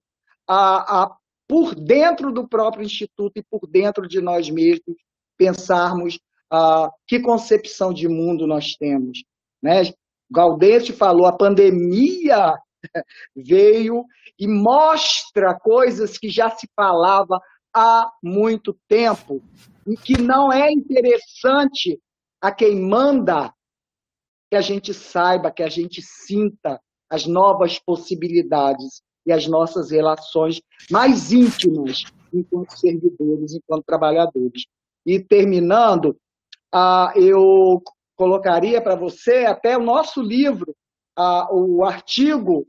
Speaker 3: a, a, por dentro do próprio Instituto e por dentro de nós mesmos, pensarmos a, que concepção de mundo nós temos. Né? Gaudêncio falou, a pandemia veio e mostra coisas que já se falava há muito tempo e que não é interessante a quem manda que a gente saiba, que a gente sinta as novas possibilidades e as nossas relações mais íntimas enquanto servidores, enquanto trabalhadores. E terminando, eu colocaria para você até o nosso livro, o artigo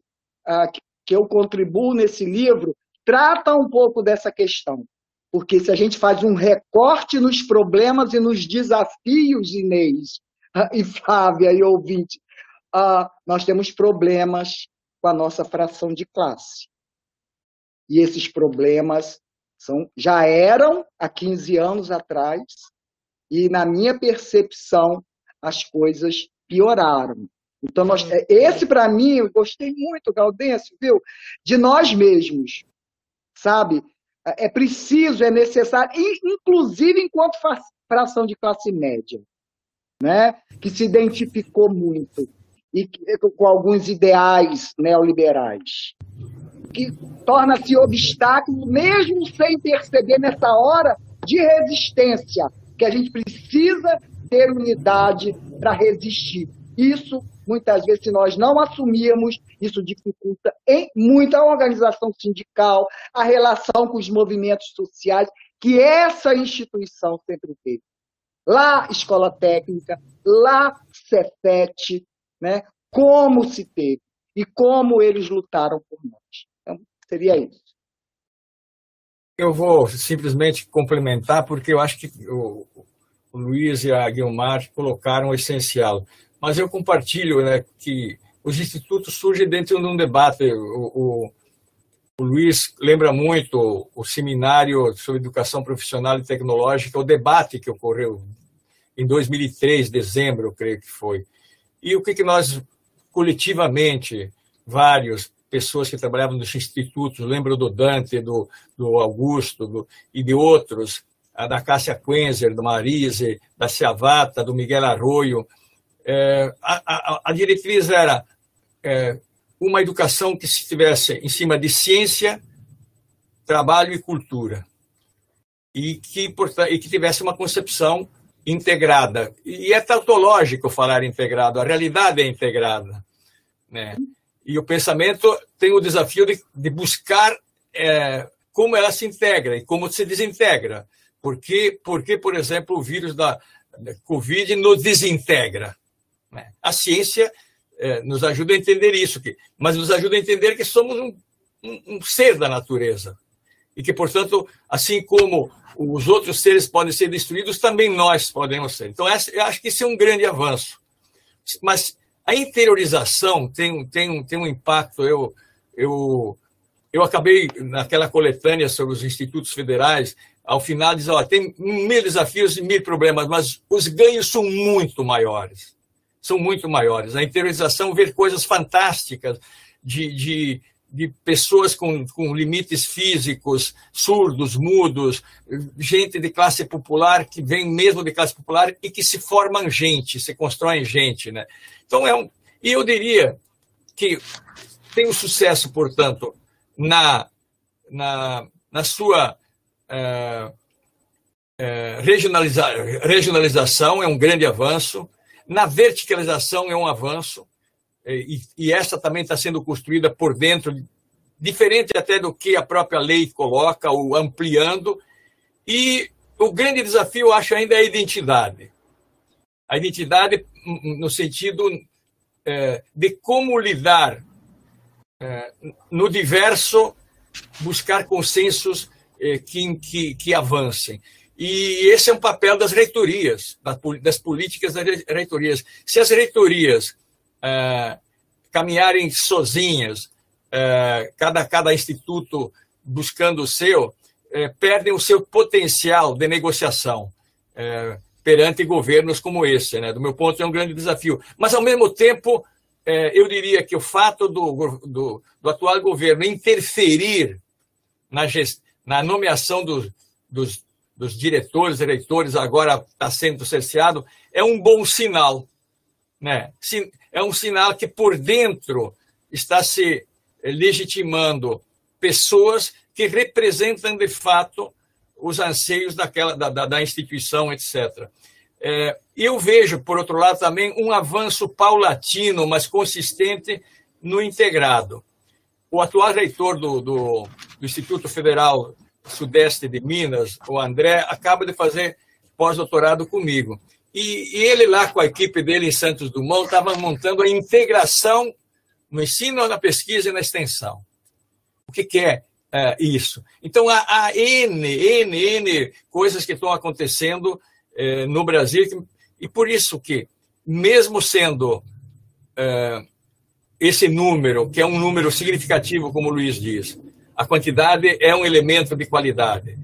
Speaker 3: que eu contribuo nesse livro, trata um pouco dessa questão. Porque se a gente faz um recorte nos problemas e nos desafios, Inês e Flávia e ouvinte, nós temos problemas com a nossa fração de classe. E esses problemas são, já eram há 15 anos atrás, e na minha percepção, as coisas pioraram. Então, nós, esse para mim, eu gostei muito, Gaudêncio, viu? De nós mesmos, sabe? É preciso, é necessário, inclusive enquanto fração de classe média, né? que se identificou muito e com alguns ideais neoliberais, que torna-se obstáculo, mesmo sem perceber nessa hora de resistência, que a gente precisa ter unidade para resistir. Isso, muitas vezes, se nós não assumirmos, isso dificulta em muito a organização sindical, a relação com os movimentos sociais, que essa instituição sempre teve. Lá, escola técnica, lá, Cefet, né? como se teve e como eles lutaram por nós. Então, seria isso.
Speaker 4: Eu vou simplesmente complementar, porque eu acho que o, o Luiz e a Guilmar colocaram o essencial. Mas eu compartilho né, que os institutos surgem dentro de um debate. O, o, o Luiz lembra muito o seminário sobre educação profissional e tecnológica, o debate que ocorreu em 2003, dezembro, eu creio que foi. E o que, que nós, coletivamente, vários pessoas que trabalhavam nos institutos, lembro do Dante, do, do Augusto do, e de outros, da Cássia Quenzer, do Marise, da Ciavata, do Miguel Arroio. É, a, a, a, diretriz era é, uma educação que estivesse em cima de ciência, trabalho e cultura. E que, e que tivesse uma concepção integrada. E é tautológico falar integrado, a realidade é integrada. Né? E o pensamento tem o desafio de, de buscar é, como ela se integra e como se desintegra. Porque, porque por exemplo, o vírus da Covid nos desintegra. Né? A ciência é, nos ajuda a entender isso, que, mas nos ajuda a entender que somos um, um, um ser da natureza. E que, portanto, assim como os outros seres podem ser destruídos, também nós podemos ser. Então, eu acho que isso é um grande avanço. Mas a interiorização tem, tem, tem um impacto. Eu, eu, eu acabei, naquela coletânea sobre os institutos federais, ao final diz, ó, tem mil desafios e mil problemas, mas os ganhos são muito maiores. São muito maiores. A interiorização, ver coisas fantásticas de, de, de pessoas com, com limites físicos, surdos, mudos, gente de classe popular que vem mesmo de classe popular e que se formam gente, se constroem gente. Né? Então, é um. E eu diria que tem um sucesso, portanto, na, na, na sua é, regionaliza, regionalização, é um grande avanço, na verticalização, é um avanço e, e essa também está sendo construída por dentro, diferente até do que a própria lei coloca, ou ampliando. E o grande desafio, eu acho, ainda é a identidade. A identidade no sentido é, de como lidar é, no diverso, buscar consensos é, que, que, que avancem. E esse é um papel das reitorias, das políticas das reitorias. Se as reitorias é, caminharem sozinhas, é, cada, cada instituto buscando o seu, é, perdem o seu potencial de negociação perante governos como esse. Né? Do meu ponto, é um grande desafio. Mas, ao mesmo tempo, eu diria que o fato do, do, do atual governo interferir na, gest, na nomeação do, dos, dos diretores, eleitores, agora está sendo cerceado, é um bom sinal. Né? é um sinal que por dentro está se legitimando pessoas que representam de fato os anseios daquela, da, da, da instituição, etc. É, eu vejo, por outro lado, também um avanço paulatino, mas consistente no integrado. O atual reitor do, do, do Instituto Federal Sudeste de Minas, o André, acaba de fazer pós-doutorado comigo. E, e, ele lá com a equipe dele em Santos Dumont estava montando a integração no ensino, na pesquisa e na extensão. O que, que é uh, isso? Então, há, há, N, N, N coisas que estão acontecendo uh, no Brasil e por isso que, mesmo sendo uh, esse número, que é um número significativo, como o Luiz diz, a quantidade é um elemento de qualidade.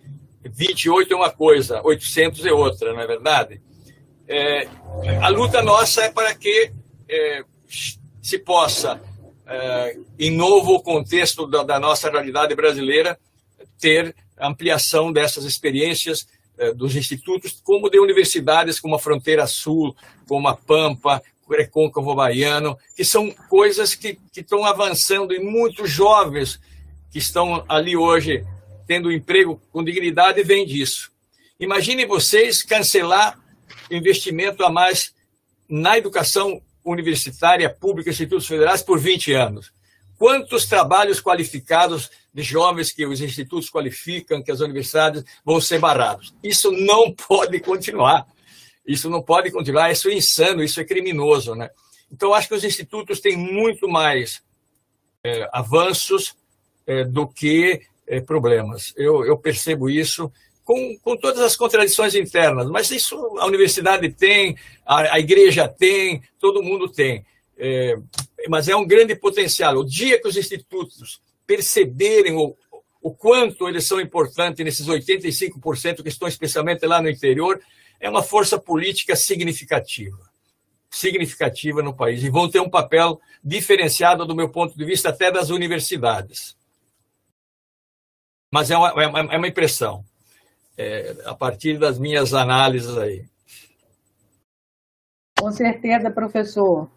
Speaker 4: 28 é uma coisa, 800 é outra, não é verdade? É, a luta nossa é para que é, se possa, é, em novo contexto da, da, nossa realidade brasileira, ter ampliação dessas experiências é, dos institutos, como de universidades como a Fronteira Sul, como a Pampa, o Recôncavo Baiano, que são coisas que, que estão avançando e muitos jovens que estão ali hoje tendo emprego com dignidade vêm disso. Imagine vocês cancelar investimento a mais na educação universitária pública, institutos federais, por 20 anos. Quantos trabalhos qualificados de jovens que os institutos qualificam, que as universidades vão ser barrados? Isso não pode continuar. Isso não pode continuar. Isso é insano, isso é criminoso. Né? Então, acho que os institutos têm muito mais é, avanços é, do que é, problemas. Eu, eu percebo isso com, com todas as contradições internas, mas isso a universidade tem, a, a igreja tem, todo mundo tem. É, mas é um grande potencial. O dia que os institutos perceberem o, o quanto eles são importantes nesses 85% que estão especialmente lá no interior, é uma força política significativa. Significativa no país. E vão ter um papel diferenciado, do meu ponto de vista, até das universidades. Mas é uma, é uma, é uma impressão, é, a partir das minhas análises aí.
Speaker 1: Com certeza, professor.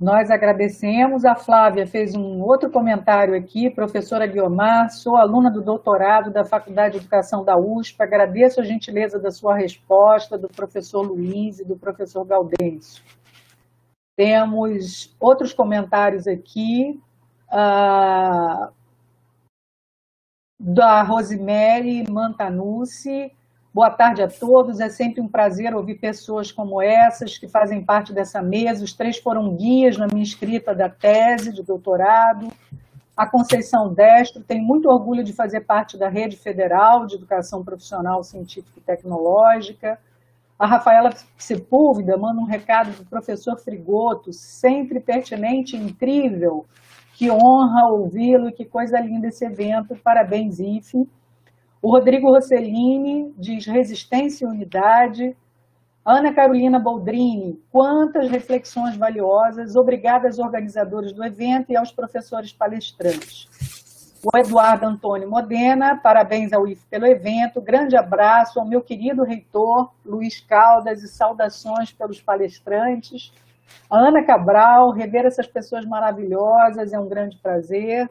Speaker 1: Nós agradecemos. A Flávia fez um outro comentário aqui. Professora Guiomar, sou aluna do doutorado da Faculdade de Educação da USP. Agradeço a gentileza da sua resposta, do professor Luiz e do professor Gaudêncio. Temos outros comentários aqui. Uh, da Rosemary Mantanucci. Boa tarde a todos. É sempre um prazer ouvir pessoas como essas que fazem parte dessa mesa. Os três foram guias na minha escrita da tese de doutorado. A Conceição Destro tem muito orgulho de fazer parte da Rede Federal de Educação Profissional Científica e Tecnológica. A Rafaela Sepúlveda manda um recado do professor Frigoto, sempre pertinente e incrível. Que honra ouvi-lo, que coisa linda esse evento. Parabéns, IFE. O Rodrigo Rossellini diz resistência e unidade. Ana Carolina Boldrini, quantas reflexões valiosas. Obrigada aos organizadores do evento e aos professores palestrantes. O Eduardo Antônio Modena, parabéns ao IF pelo evento. Grande abraço ao meu querido reitor Luiz Caldas e saudações pelos palestrantes. A Ana Cabral, rever essas pessoas maravilhosas é um grande prazer.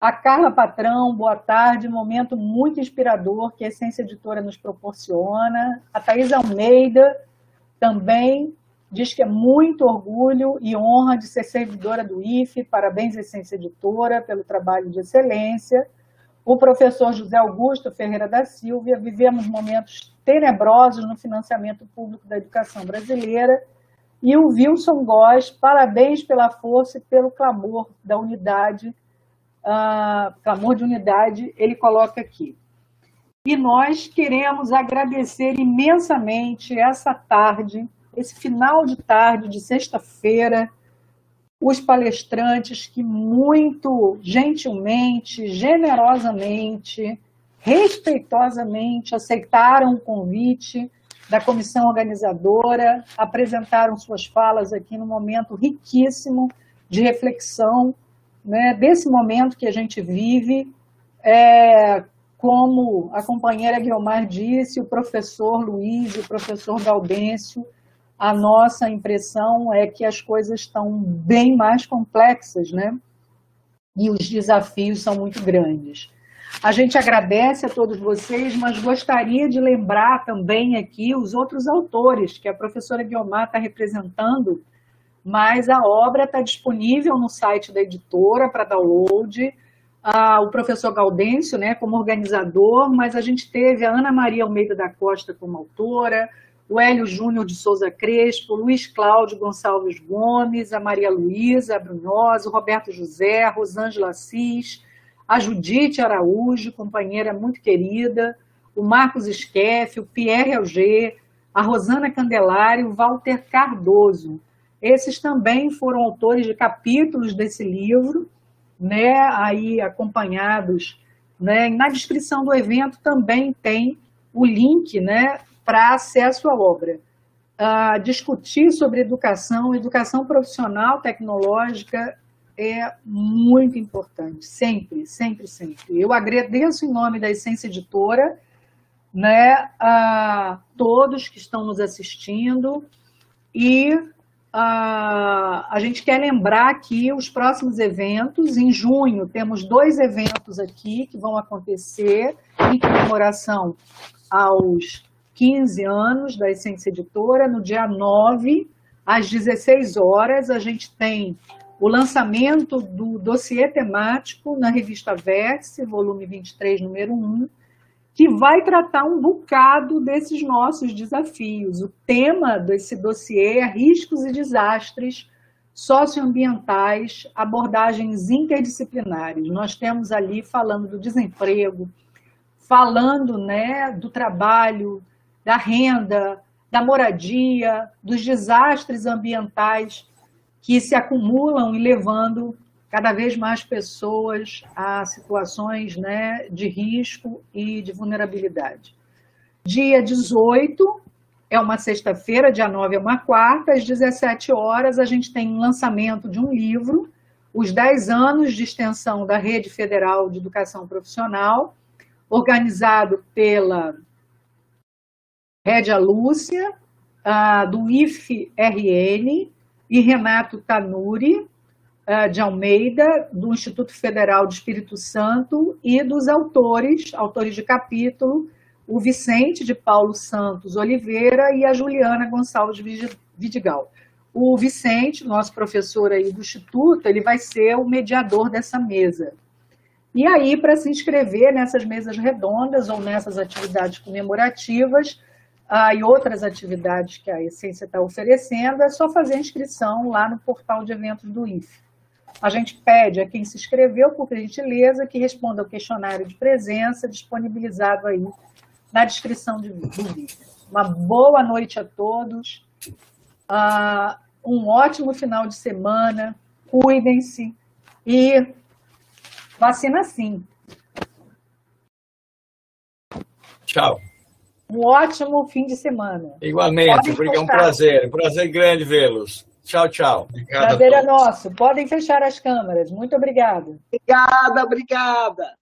Speaker 1: A Carla Patrão, boa tarde, momento muito inspirador que a Essência Editora nos proporciona. A Thais Almeida também diz que é muito orgulho e honra de ser servidora do IFE. Parabéns, Essência Editora, pelo trabalho de excelência. O professor José Augusto Ferreira da Silva, vivemos momentos tenebrosos no financiamento público da educação brasileira. E o Wilson Góes, parabéns pela força e pelo clamor da unidade uh, clamor de unidade, ele coloca aqui. E nós queremos agradecer imensamente essa tarde, esse final de tarde de sexta-feira, os palestrantes que muito gentilmente, generosamente, respeitosamente aceitaram o convite da comissão organizadora, apresentaram suas falas aqui num momento riquíssimo de reflexão né, desse momento que a gente vive, é, como a companheira Guilmar disse, o professor Luiz e o professor Gaudêncio, a nossa impressão é que as coisas estão bem mais complexas, né? E os desafios são muito grandes. A gente agradece a todos vocês, mas gostaria de lembrar também aqui os outros autores que a professora Guiomar está representando mas a obra está disponível no site da editora para download. Ah, o professor Gaudêncio, né, como organizador, mas a gente teve a Ana Maria Almeida da Costa como autora, o Hélio Júnior de Souza Crespo, Luiz Cláudio Gonçalves Gomes, a Maria Luísa Brunhosa, o Roberto José, Rosângela Assis, a Judite Araújo, companheira muito querida, o Marcos Esquefe, o Pierre Alger, a Rosana Candelário, o Walter Cardoso. Esses também foram autores de capítulos desse livro, né, aí acompanhados, né, na descrição do evento também tem o link, né, para acesso à obra. Uh, discutir sobre educação, educação profissional, tecnológica, é muito importante, sempre, sempre, sempre. Eu agradeço em nome da Essência Editora, né, a todos que estão nos assistindo e Uh, a gente quer lembrar aqui os próximos eventos. Em junho, temos dois eventos aqui que vão acontecer em comemoração aos 15 anos da Essência Editora. No dia 9, às 16 horas, a gente tem o lançamento do dossiê temático na revista Vértice, volume 23, número 1, que vai tratar um bocado desses nossos desafios. O tema desse dossiê é riscos e desastres socioambientais, abordagens interdisciplinares. Nós temos ali falando do desemprego, falando né, do trabalho, da renda, da moradia, dos desastres ambientais que se acumulam e levando cada vez mais pessoas a situações né, de risco e de vulnerabilidade. Dia 18, é uma sexta-feira, dia 9 é uma quarta, às 17 horas a gente tem um lançamento de um livro, Os 10 anos de extensão da Rede Federal de Educação Profissional, organizado pela Rédia Lúcia, do IFRN, e Renato Tanuri, de Almeida, do Instituto Federal de Espírito Santo, e dos autores, autores de capítulo, o Vicente de Paulo Santos Oliveira e a Juliana Gonçalves Vidigal. O Vicente, nosso professor aí do Instituto, ele vai ser o mediador dessa mesa. E aí, para se inscrever nessas mesas redondas ou nessas atividades comemorativas ah, e outras atividades que a Essência está oferecendo, é só fazer a inscrição lá no portal de eventos do IFE. A gente pede a quem se inscreveu, por gentileza, que responda ao questionário de presença disponibilizado aí na descrição do vídeo. Uma boa noite a todos, uh, um ótimo final de semana, cuidem-se e vacina sim.
Speaker 4: Tchau.
Speaker 1: Um ótimo fim de semana.
Speaker 4: Igualmente, porque é um prazer, um prazer grande vê-los. Tchau, tchau.
Speaker 1: Obrigado prazer é nosso. Podem fechar as câmeras. Muito obrigada.
Speaker 3: Obrigada, obrigada.